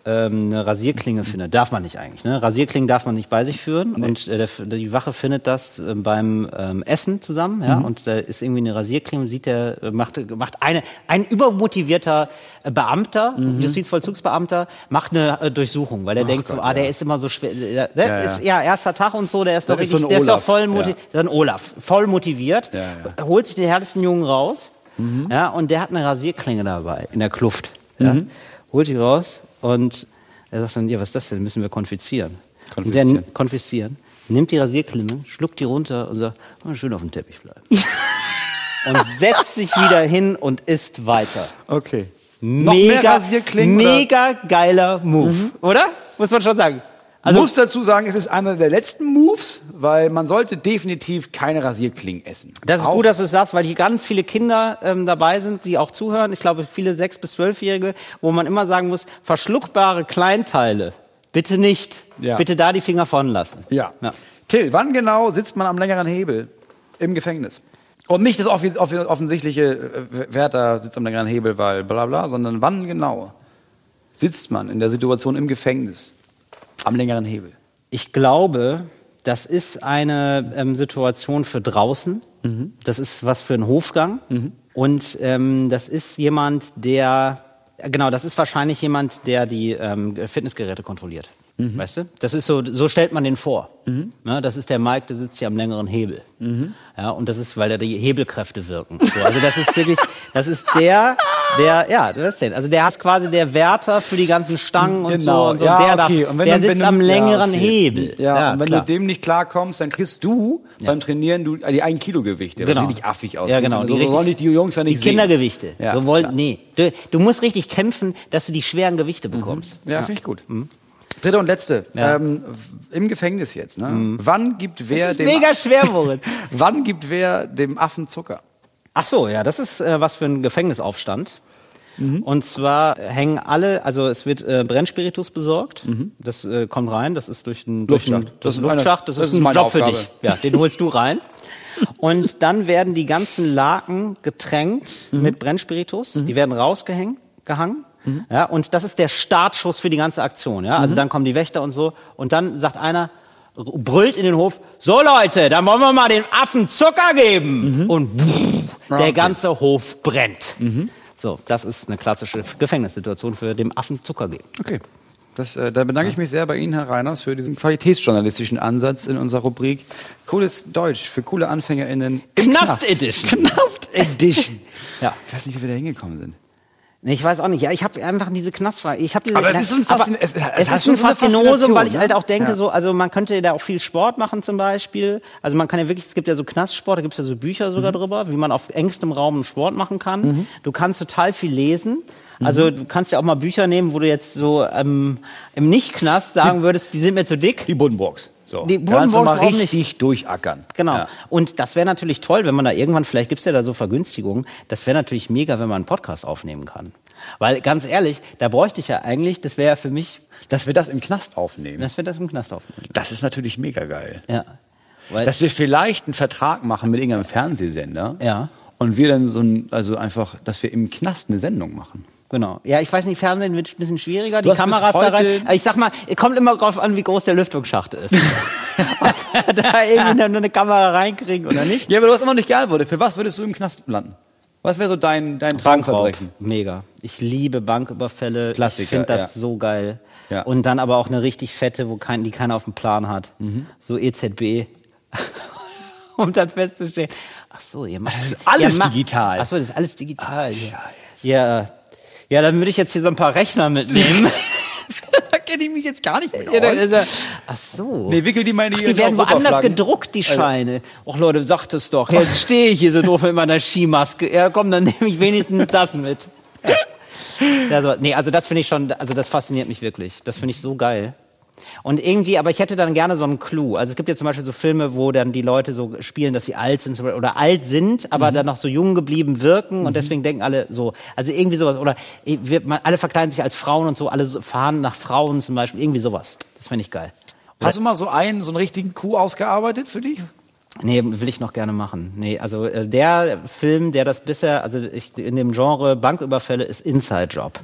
ähm, eine Rasierklinge findet. Darf man nicht eigentlich. Ne? Rasierklingen darf man nicht bei sich führen. Und äh, der, die Wache findet das ähm, beim ähm, Essen zusammen. Ja? Mhm. Und da ist irgendwie eine Rasierklinge sieht der, äh, macht, macht eine, ein übermotivierter äh, Beamter, Mhm. Justizvollzugsbeamter, macht eine äh, Durchsuchung, weil er denkt so, Gott, ah, der ja. ist immer so schwer. Der, der Ja, ja. ist ja erster Tag und so, der ist doch so richtig, ein der ist doch voll motiviert. Ein Olaf, voll motiviert, holt sich den härtesten Jungen raus. Mhm. Ja, und der hat eine Rasierklinge dabei in der Kluft. Ja, Mhm. Holt die raus und er sagt dann, ja, was ist das denn? Müssen wir konfiszieren. Und Konfiszieren. der konfiszieren, nimmt die Rasierklinge, schluckt die runter und sagt, oh, schön auf dem Teppich bleiben. und setzt sich wieder hin und isst weiter. Okay. Mega, Rasierklingen? oder? mega geiler Move, oder? Muss man schon sagen. Also, muss dazu sagen, es ist einer der letzten Moves, weil man sollte definitiv keine Rasierklingen essen. Das ist Auch- gut, dass du es sagst, weil hier ganz viele Kinder ähm, dabei sind, die auch zuhören. Ich glaube, viele sechs bis zwölfjährige, wo man immer sagen muss, verschluckbare Kleinteile, bitte nicht. Ja. Bitte da die Finger von lassen. Ja. Ja. Till, wann genau sitzt man am längeren Hebel im Gefängnis? Und nicht das offensichtliche äh, Wärter sitzt am längeren Hebel, weil bla bla, sondern wann genau sitzt man in der Situation im Gefängnis am längeren Hebel? Ich glaube, das ist eine ähm, Situation für draußen. Das ist was für einen Hofgang. Und ähm, das ist jemand, der, äh, genau, das ist wahrscheinlich jemand, der die ähm, Fitnessgeräte kontrolliert. Weißt du? Das ist so, so stellt man den vor. Ja, das ist der Mike, der sitzt hier am längeren Hebel. Ja, und das ist, weil da die Hebelkräfte wirken. So, also das ist wirklich, das ist der, der, ja, das ist der. Also der ist quasi der Wärter für die ganzen Stangen und so und so. Genau. Ja, der okay. darf, Und wenn der du- sitzt du- am ja, längeren okay. Hebel. Ja, und wenn klar. du dem nicht klarkommst, dann kriegst du beim Trainieren du, die ein Kilo Gewichte. Genau. Richtig affig aussieht. Ja, genau. Die so richtig- sollen die, die Jungs ja die nicht sehen. Kindergewichte. Ja, so wollen, klar. nee. Du, du musst richtig kämpfen, dass du die schweren Gewichte bekommst. Ja, finde ich gut. Dritte und letzte. Ja. Ähm, Im Gefängnis jetzt. Ne? Wann gibt wer dem Mega schwer, Moritz. Wann gibt wer dem Affen Zucker? Ach so, ja, das ist äh, was für ein Gefängnisaufstand. Und zwar hängen alle, also es wird äh, Brennspiritus besorgt. Das äh, kommt rein, das ist durch den durch Luftschacht. den- Das Das ist ein Luftschacht, das, das ist ist ein Job für dich. Ja, den holst du rein. Und dann werden die ganzen Laken getränkt Mhm. mit Brennspiritus. Die werden rausgehängt, gehangen. Ja, und das ist der Startschuss für die ganze Aktion. Ja, Mhm. also dann kommen die Wächter und so. Und dann sagt einer, brüllt in den Hof, so Leute, dann wollen wir mal den Affen Zucker geben. Und pff, der Mhm. Ah. Mhm. ganze Hof brennt. So, das ist eine klassische Gefängnissituation für dem Affen Zucker geben. Okay. Das, äh, da bedanke ich mich sehr bei Ihnen, Herr Reiners, für diesen qualitätsjournalistischen Ansatz in unserer Rubrik Cooles Deutsch für coole AnfängerInnen. Knast Edition. Knast Edition. Ja. Ich weiß nicht, wie wir da hingekommen sind. Ich weiß auch nicht. Ja, ich habe einfach diese Knastfrage. Ich habe diese, Aber es ist so ein Faszin- es- es es, ist ein Faszinosum, weil ich ne? halt auch denke, Ja. so, also man könnte da auch viel Sport machen zum Beispiel. Also man kann ja wirklich, es gibt ja so Knastsport, da gibt es ja so Bücher sogar Mhm. drüber, wie man auf engstem Raum Sport machen kann. Du kannst total viel lesen. Also Mhm. du kannst ja auch mal Bücher nehmen, wo du jetzt so ähm, im Nicht-Knast sagen würdest, die sind mir zu dick. Die Buddenbrooks. Kannst du mal Bodenwolf auch richtig durchackern. Genau. Ja. Und das wäre natürlich toll, wenn man da irgendwann, vielleicht gibt's ja da so Vergünstigungen, das wäre natürlich mega, wenn man einen Podcast aufnehmen kann. Weil ganz ehrlich, da bräuchte ich ja eigentlich, das wäre ja für mich, Dass wir das im Knast aufnehmen. dass wir das im Knast aufnehmen. Das ist natürlich mega geil. Ja. Weil, Dass wir vielleicht einen Vertrag machen mit irgendeinem Fernsehsender. Ja. Und wir dann so ein, also einfach, dass wir im Knast eine Sendung machen. Genau. Ja, ich weiß nicht, Fernsehen wird ein bisschen schwieriger, die hast bis Kameras da rein. Aber Ich sag mal, kommt immer drauf an, wie groß der Lüftungsschacht ist. Ob wir da irgendwie nur eine Kamera reinkriegen oder nicht. Ja, aber du hast immer noch nicht geantwortet. Für was würdest du im Knast landen? Was wäre so dein, dein. Traumverbrechen? Mega. Ich liebe Banküberfälle. Klassiker, Ich finde das ja. so geil. Ja. Und dann aber auch eine richtig fette, wo kein, die keiner auf dem Plan hat. Mhm. So EZB. um dann festzustellen, ach so, ihr macht Das ist alles ihr macht- digital. Ach so, das ist alles digital. ja. ja. Ja, dann würde ich jetzt hier so ein paar Rechner mitnehmen. da kenne ich mich jetzt gar nicht mit Ja, da ist er- ach so. Nee, wickel die mal in die Ach, die werden woanders gedruckt, die Also- Scheine. Och Leute, sagt es doch. Jetzt stehe ich hier so doof mit meiner Skimaske. Ja, komm, dann nehme ich wenigstens das mit. Ja, so, nee, also das finde ich schon, also das fasziniert mich wirklich. Das finde ich so geil. Und irgendwie, aber ich hätte dann gerne so einen Clou. Also es gibt ja zum Beispiel so Filme, wo dann die Leute so spielen, dass sie alt sind oder alt sind, aber dann noch so jung geblieben wirken und deswegen denken alle so. Also irgendwie sowas. Oder wir, man, alle verkleiden sich als Frauen und so, alle fahren nach Frauen zum Beispiel. Irgendwie sowas. Das finde ich geil. Hast du mal so einen, so einen richtigen Coup ausgearbeitet für dich? Nee, will ich noch gerne machen. Nee, also äh, der Film, der das bisher, also ich, in dem Genre Banküberfälle ist Inside Job.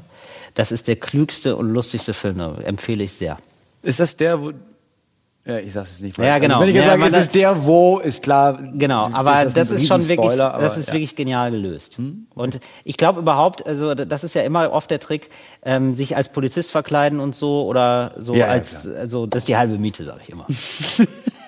Das ist der klügste und lustigste Film, da empfehle ich sehr. Ist das der, wo. Ja, ich sag's jetzt nicht. Ja, genau. Also wenn ich jetzt Ja, sage, ist es der, wo, ist klar. Genau, aber ein das, ist schon wirklich, aber das ist ja. wirklich genial gelöst. Und ich glaube überhaupt, also das ist ja immer oft der Trick, ähm, sich als Polizist verkleiden und so oder so ja, als, also das ist die halbe Miete, sage ich immer.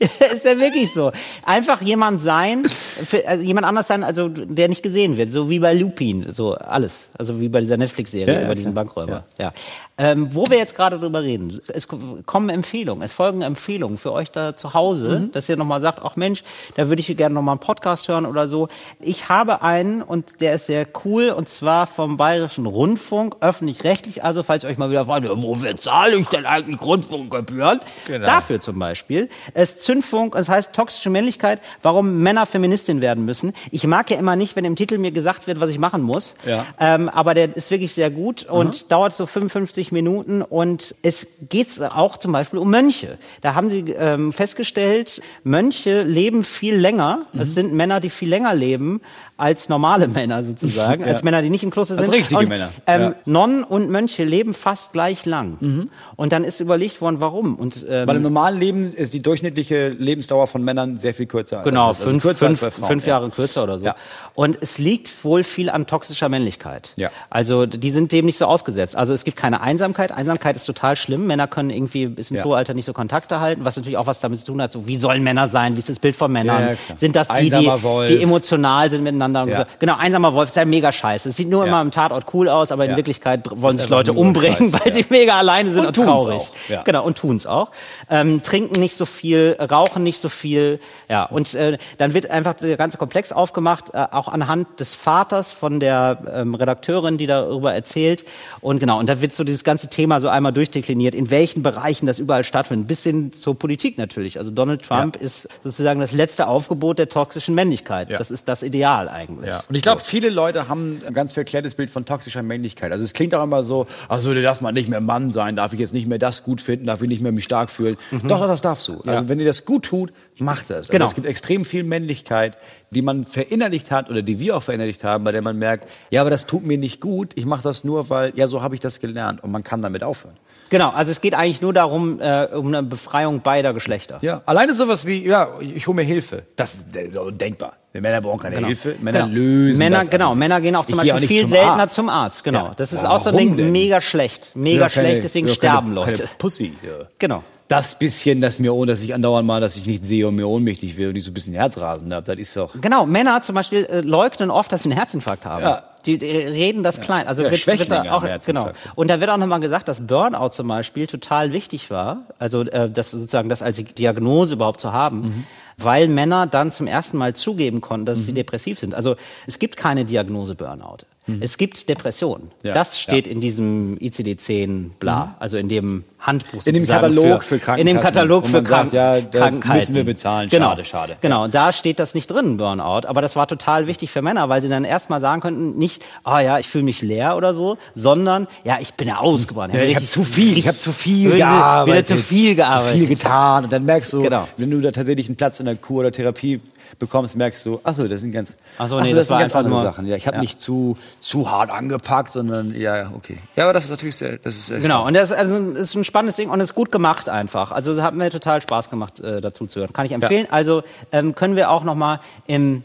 ist ja wirklich so. Einfach jemand sein, für, also jemand anders sein, also der nicht gesehen wird, so wie bei Lupin, so alles, also wie bei dieser Netflix-Serie Ja, ja, über diesen klar. Bankräuber. Ja. Ähm, wo wir jetzt gerade drüber reden, es kommen Empfehlungen, es folgen Empfehlungen für euch da zu Hause, Mhm. dass ihr nochmal sagt, ach Mensch, da würde ich gerne nochmal einen Podcast hören oder so. Ich habe einen und der ist sehr cool und zwar vom Bayerischen Rundfunk, öffentlich-rechtlich, also falls ihr euch mal wieder fragt, wofür zahle ich denn eigentlich Rundfunkgebühren? Genau. Dafür zum Beispiel. Es Zündfunk, es heißt toxische Männlichkeit, warum Männer Feministin werden müssen. Ich mag ja immer nicht, wenn im Titel mir gesagt wird, was ich machen muss. Ja. Ähm, aber der ist wirklich sehr gut und dauert so 55 Minuten und es geht auch zum Beispiel um Mönche. Da haben sie ähm, festgestellt, Mönche leben viel länger. Mhm. Es sind Männer, die viel länger leben als normale Männer sozusagen, als Männer, die nicht im Kloster Als sind. richtige und, Männer, Ähm, ja. Mhm. Nonnen und Mönche leben fast gleich lang. Und dann ist überlegt worden, warum. Und ähm, Weil im normalen Leben ist die durchschnittliche Lebensdauer von Männern sehr viel kürzer. Genau, also fünf, kürzer als fünf, Frauen, fünf ja. Jahre kürzer oder so. Ja. Und es liegt wohl viel an toxischer Männlichkeit. Ja. Also die sind dem nicht so ausgesetzt. Also es gibt keine Einsamkeit. Einsamkeit ist total schlimm. Männer können irgendwie bis ins Ja. hohe Alter nicht so Kontakte halten, was natürlich auch was damit zu tun hat. So, wie sollen Männer sein? Wie ist das Bild von Männern? Ja, ja, sind das die, die, die emotional sind miteinander? Und Ja. so. Genau, einsamer Wolf ist ja mega scheiße. Es sieht nur Ja. immer im Tatort cool aus, aber in Ja. Wirklichkeit wollen sich Leute umbringen, scheiße, weil ja. sie mega alleine sind Und und, traurig. auch, ja. Genau, und tun's auch. Ähm, trinken nicht so viel, rauchen nicht so viel. Ja, und äh, dann wird einfach der ganze Komplex aufgemacht, äh, auch anhand des Vaters von der ähm, Redakteurin, die darüber erzählt. Und genau, und da wird so dieses ganze Thema so einmal durchdekliniert, in welchen Bereichen das überall stattfindet, bis hin zur Politik natürlich. Also Donald Trump ist sozusagen das letzte Aufgebot der toxischen Männlichkeit. Ja. Das ist das Ideal eigentlich. Ja. Und ich glaube, viele Leute haben ein ganz verklärtes Bild von toxischer Männlichkeit. Also es klingt auch immer so, also da darf man nicht mehr Mann sein, darf ich jetzt nicht mehr das gut finden, darf ich nicht mehr mich stark fühlen. Doch, doch, das darfst du. Also Ja. wenn dir das gut tut, mach das. Also Genau. es gibt extrem viel Männlichkeit, die man verinnerlicht hat oder die wir auch verinnerlicht haben, bei der man merkt, ja, aber das tut mir nicht gut, ich mache das nur, weil, ja, so habe ich das gelernt und man kann damit aufhören. Genau, also es geht eigentlich nur darum, äh, um eine Befreiung beider Geschlechter. Ja, alleine sowas wie, ja, ich hole mir Hilfe. Das ist so undenkbar. Die Männer brauchen keine Genau. Hilfe, Männer genau. lösen Männer, das genau. Männer gehen auch zum Beispiel nicht viel zum seltener Arzt. zum Arzt. Genau, Ja. das ist Ja, auch warum Ding, denn? mega schlecht, mega Ja, keine- schlecht, deswegen sterben keine, Leute. Keine Pussy. Ja. Genau. Das bisschen, das mir, dass ich andauernd mal, dass ich nicht sehe und mir ohnmächtig will und ich so ein bisschen Herzrasen habe, das ist doch. Genau, Männer zum Beispiel äh, leugnen oft, dass sie einen Herzinfarkt haben. Ja. Die, reden das klein. Also Ja, wird, wird da auch, genau. Und da wird auch nochmal gesagt, dass Burnout zum Beispiel total wichtig war. Also äh, das sozusagen das als Diagnose überhaupt zu haben, Mhm. weil Männer dann zum ersten Mal zugeben konnten, dass sie depressiv sind. Also es gibt keine Diagnose Burnout. Es gibt Depression. Mhm. Ja, Das steht ja. Mhm. in diesem ICD-10 bla, also in dem Handbuch In dem Katalog für In dem Katalog für man sagt, Krank ja, Krankheiten. müssen wir bezahlen. Genau. Schade, schade. Genau, und da steht das nicht drin, Burnout. Aber das war total wichtig für Männer, weil sie dann erstmal sagen könnten, nicht, ah ja, ich fühle mich leer oder so, sondern, ja, ich bin ja ausgebrannt. Ja, ich habe zu viel, ich habe zu viel gearbeitet, wieder zu viel gearbeitet. zu viel getan und dann merkst du, Genau. wenn du da tatsächlich einen Platz in der Kur oder Therapie bekommst, merkst du, ach so, das sind ganz, Ach so, ach nee, so, das sind war ganz einfach andere nur- Sachen. Ja, ich habe ja. nicht zu zu hart angepackt, sondern ja, ja, okay. Ja, aber das ist natürlich sehr, das ist sehr Genau, und das, also, das ist ein spannendes Ding und es ist gut gemacht einfach. Also es hat mir total Spaß gemacht, äh, dazu zu hören. Kann ich empfehlen. Also ähm, können wir auch nochmal im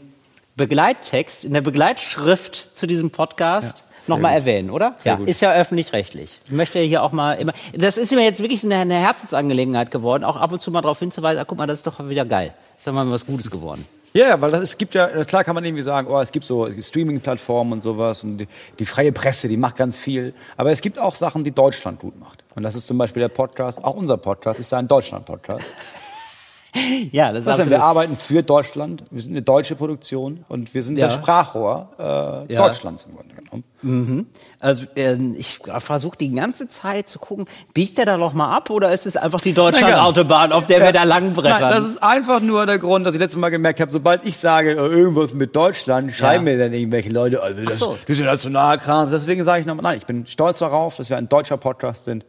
Begleittext, in der Begleitschrift zu diesem Podcast nochmal erwähnen, oder? ja, gut. ist ja öffentlich-rechtlich. Ich möchte hier auch mal immer, das ist mir jetzt wirklich eine, eine Herzensangelegenheit geworden, auch ab und zu mal darauf hinzuweisen, ah, guck mal, das ist doch wieder geil. Ist doch mal was Gutes geworden. Ja, weil das, es gibt ja, klar kann man irgendwie sagen, oh, es gibt so Streaming-Plattformen und sowas und die, die freie Presse, die macht ganz viel. Aber es gibt auch Sachen, die Deutschland gut macht. Und das ist zum Beispiel der Podcast, auch unser Podcast ist ja ein Deutschland-Podcast. Ja, das ist Was denn? Wir arbeiten für Deutschland, wir sind eine deutsche Produktion und wir sind Ja. das Sprachrohr äh, Ja. Deutschlands im Grunde genommen. Also ähm, ich versuche die ganze Zeit zu gucken, biegt der da noch mal ab oder ist es einfach die Deutschland-Autobahn, auf der wir da lang brettern? Nein, das ist einfach nur der Grund, dass ich letztes Mal gemerkt habe, sobald ich sage, äh, irgendwas mit Deutschland, schreiben Ja. mir dann irgendwelche Leute, also das, so. das ist Nationalkram. Deswegen sage ich nochmal, nein, ich bin stolz darauf, dass wir ein deutscher Podcast sind,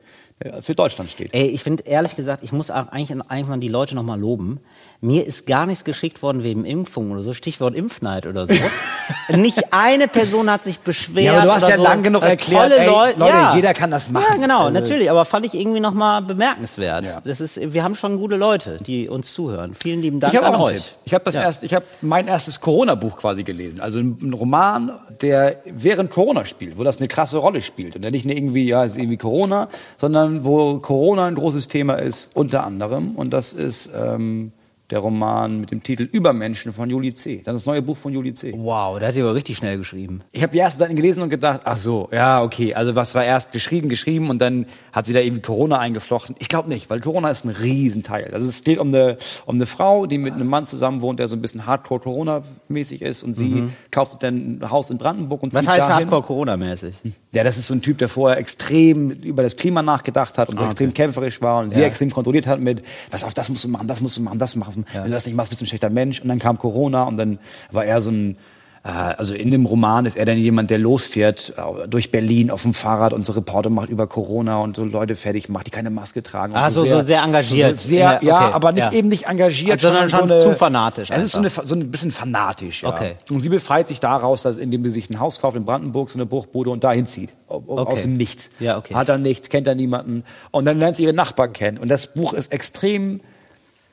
für Deutschland steht. Ey, ich finde ehrlich gesagt, ich muss eigentlich mal die Leute noch mal loben. Mir ist gar nichts geschickt worden wegen Impfung oder so, Stichwort Impfneid oder so. Nicht eine Person hat sich beschwert. Ja, aber du hast ja so. lang genug Äh, erklärt, ey, Leu- Leute, ja. jeder kann das machen. Ja, genau, Also- natürlich. Aber fand ich irgendwie noch mal bemerkenswert. Ja. Das ist, wir haben schon gute Leute, die uns zuhören. Vielen lieben Dank Ich an euch. Tipp. Ich habe das Ja. erst, ich habe mein erstes Corona-Buch quasi gelesen. Also ein, Roman, der während Corona spielt, wo das eine krasse Rolle spielt und der nicht irgendwie, ja, ist irgendwie Corona, sondern wo Corona ein großes Thema ist, unter anderem. Und das ist ähm, der Roman mit dem Titel Übermenschen von Juli C. Das ist das neue Buch von Juli C. Wow, der hat die aber richtig schnell geschrieben. Ich habe die ersten Seiten gelesen und gedacht, ach so, ja, okay, also was war erst geschrieben, geschrieben und dann hat sie da irgendwie Corona eingeflochten. Ich glaube nicht, weil Corona ist ein Riesenteil. Also es geht um eine, um eine Frau, die mit einem Mann zusammen wohnt, der so ein bisschen Hardcore-Corona-mäßig ist und sie kauft sich dann ein Haus in Brandenburg und Was zieht heißt dahin. Hardcore Corona-mäßig? Ja, das ist so ein Typ, der vorher extrem über das Klima nachgedacht hat und so extrem kämpferisch war und sie Ja. extrem kontrolliert hat mit, was auf, das musst du machen, das musst du machen, das machen. Wenn du das nicht machst, bist du ein schlechter Mensch. Und dann kam Corona und dann war er so ein, äh, also in dem Roman ist er dann jemand, der losfährt äh, durch Berlin auf dem Fahrrad und so Reporte macht über Corona und so Leute fertig macht, die keine Maske tragen. Und Ah, so- so sehr engagiert. So, sehr, ja, okay, aber nicht ja. eben nicht engagiert, Sondern schon so eine, zu fanatisch Es ist so, eine, so ein bisschen fanatisch, ja. Okay. Und sie befreit sich daraus, dass, indem sie sich ein Haus kauft in Brandenburg, so eine Bruchbude und dahin zieht. Okay. Aus dem Nichts. Ja, okay. Hat er nichts, kennt er niemanden. Und dann lernt sie ihre Nachbarn kennen. Und das Buch ist extrem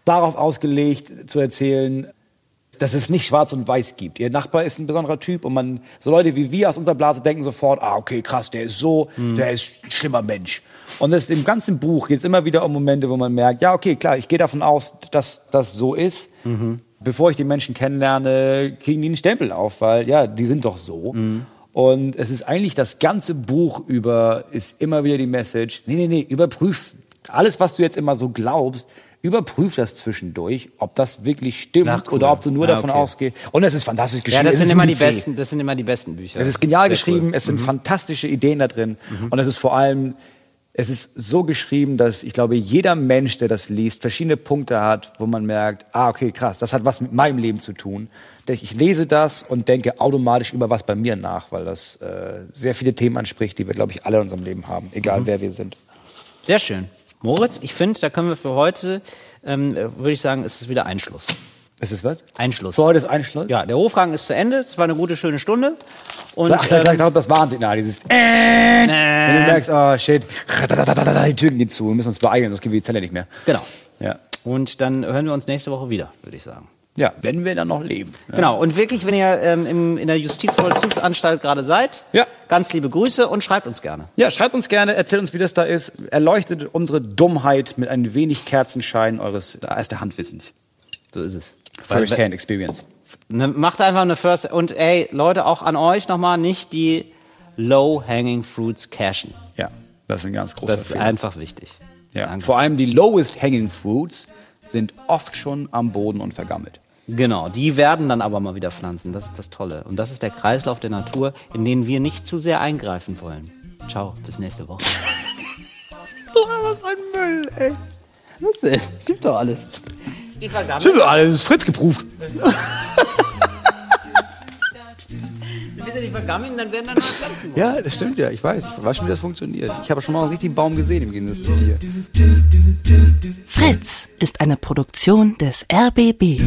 darauf ausgelegt, zu erzählen, dass es nicht schwarz und weiß gibt. Ihr Nachbar ist ein besonderer Typ und man, so Leute wie wir aus unserer Blase denken sofort, ah, okay, krass, der ist so, Mhm. der ist ein schlimmer Mensch. Und das, im ganzen Buch geht es immer wieder um Momente, wo man merkt, ja, okay, klar, ich gehe davon aus, dass das so ist. Mhm. Bevor ich die Menschen kennenlerne, kriegen die einen Stempel auf, weil, ja, die sind doch so. Mhm. Und es ist eigentlich das ganze Buch über, ist immer wieder die Message, nee, nee, nee, überprüf alles, was du jetzt immer so glaubst, überprüf das zwischendurch, ob das wirklich stimmt Ach, cool. oder ob du nur Ja, davon okay. ausgehst. Und es ist fantastisch Ja, geschrieben. das Es sind immer die besten, das sind immer die besten Bücher. Es ist genial Sehr geschrieben, cool. Mhm. es sind fantastische Ideen da drin. Und es ist vor allem, es ist so geschrieben, dass ich glaube, jeder Mensch, der das liest, verschiedene Punkte hat, wo man merkt, ah, okay, krass, das hat was mit meinem Leben zu tun. Ich lese das und denke automatisch über was bei mir nach, weil das äh, sehr viele Themen anspricht, die wir, glaube ich, alle in unserem Leben haben, egal Mhm. wer wir sind. Sehr schön. Moritz, ich finde, da können wir für heute, ähm, äh, würde ich sagen, ist es wieder Einschluss. Ist es was? Einschluss. Für heute ist Einschluss? Ja, der Hofgang ist zu Ende. Es war eine gute, schöne Stunde. Und Ach, ich ähm, glaube, das Warnsignal, dieses äh, Wenn du merkst, oh shit, die Türen gehen zu, wir müssen uns beeilen, sonst gehen wir die Zelle nicht mehr. genau. Ja. Und dann hören wir uns nächste Woche wieder, würde ich sagen. Ja, wenn wir dann noch leben. Ja. Genau. Und wirklich, wenn ihr ähm, im, in der Justizvollzugsanstalt gerade seid, Ja. ganz liebe Grüße und schreibt uns gerne. Ja, schreibt uns gerne, erzählt uns, wie das da ist. Erleuchtet unsere Dummheit mit ein wenig Kerzenschein eures erster Handwissens. So ist es. First-hand experience. Ne, macht einfach eine First. Und ey, Leute, auch an euch nochmal nicht die Low-Hanging Fruits cashen. Ja, das ist ein ganz großer Das ist Fehler. einfach wichtig. Ja. Danke. Vor allem die lowest hanging fruits sind oft schon am Boden und vergammelt. Genau, die werden dann aber mal wieder Pflanzen. Das ist das Tolle. Und das ist der Kreislauf der Natur, in den wir nicht zu sehr eingreifen wollen. Ciao, bis nächste Woche. was ein Müll, ey. Was denn? Stimmt doch alles. Stimmt, alles ist Fritz geprüft. Wenn sie nicht vergammeln, dann werden dann noch Pflanzen. Ja, das stimmt ja, ich weiß. Ich weiß schon, wie das funktioniert. Ich habe schon mal einen richtigen Baum gesehen im Gegensatz zu dir. Fritz ist eine Produktion des RBB.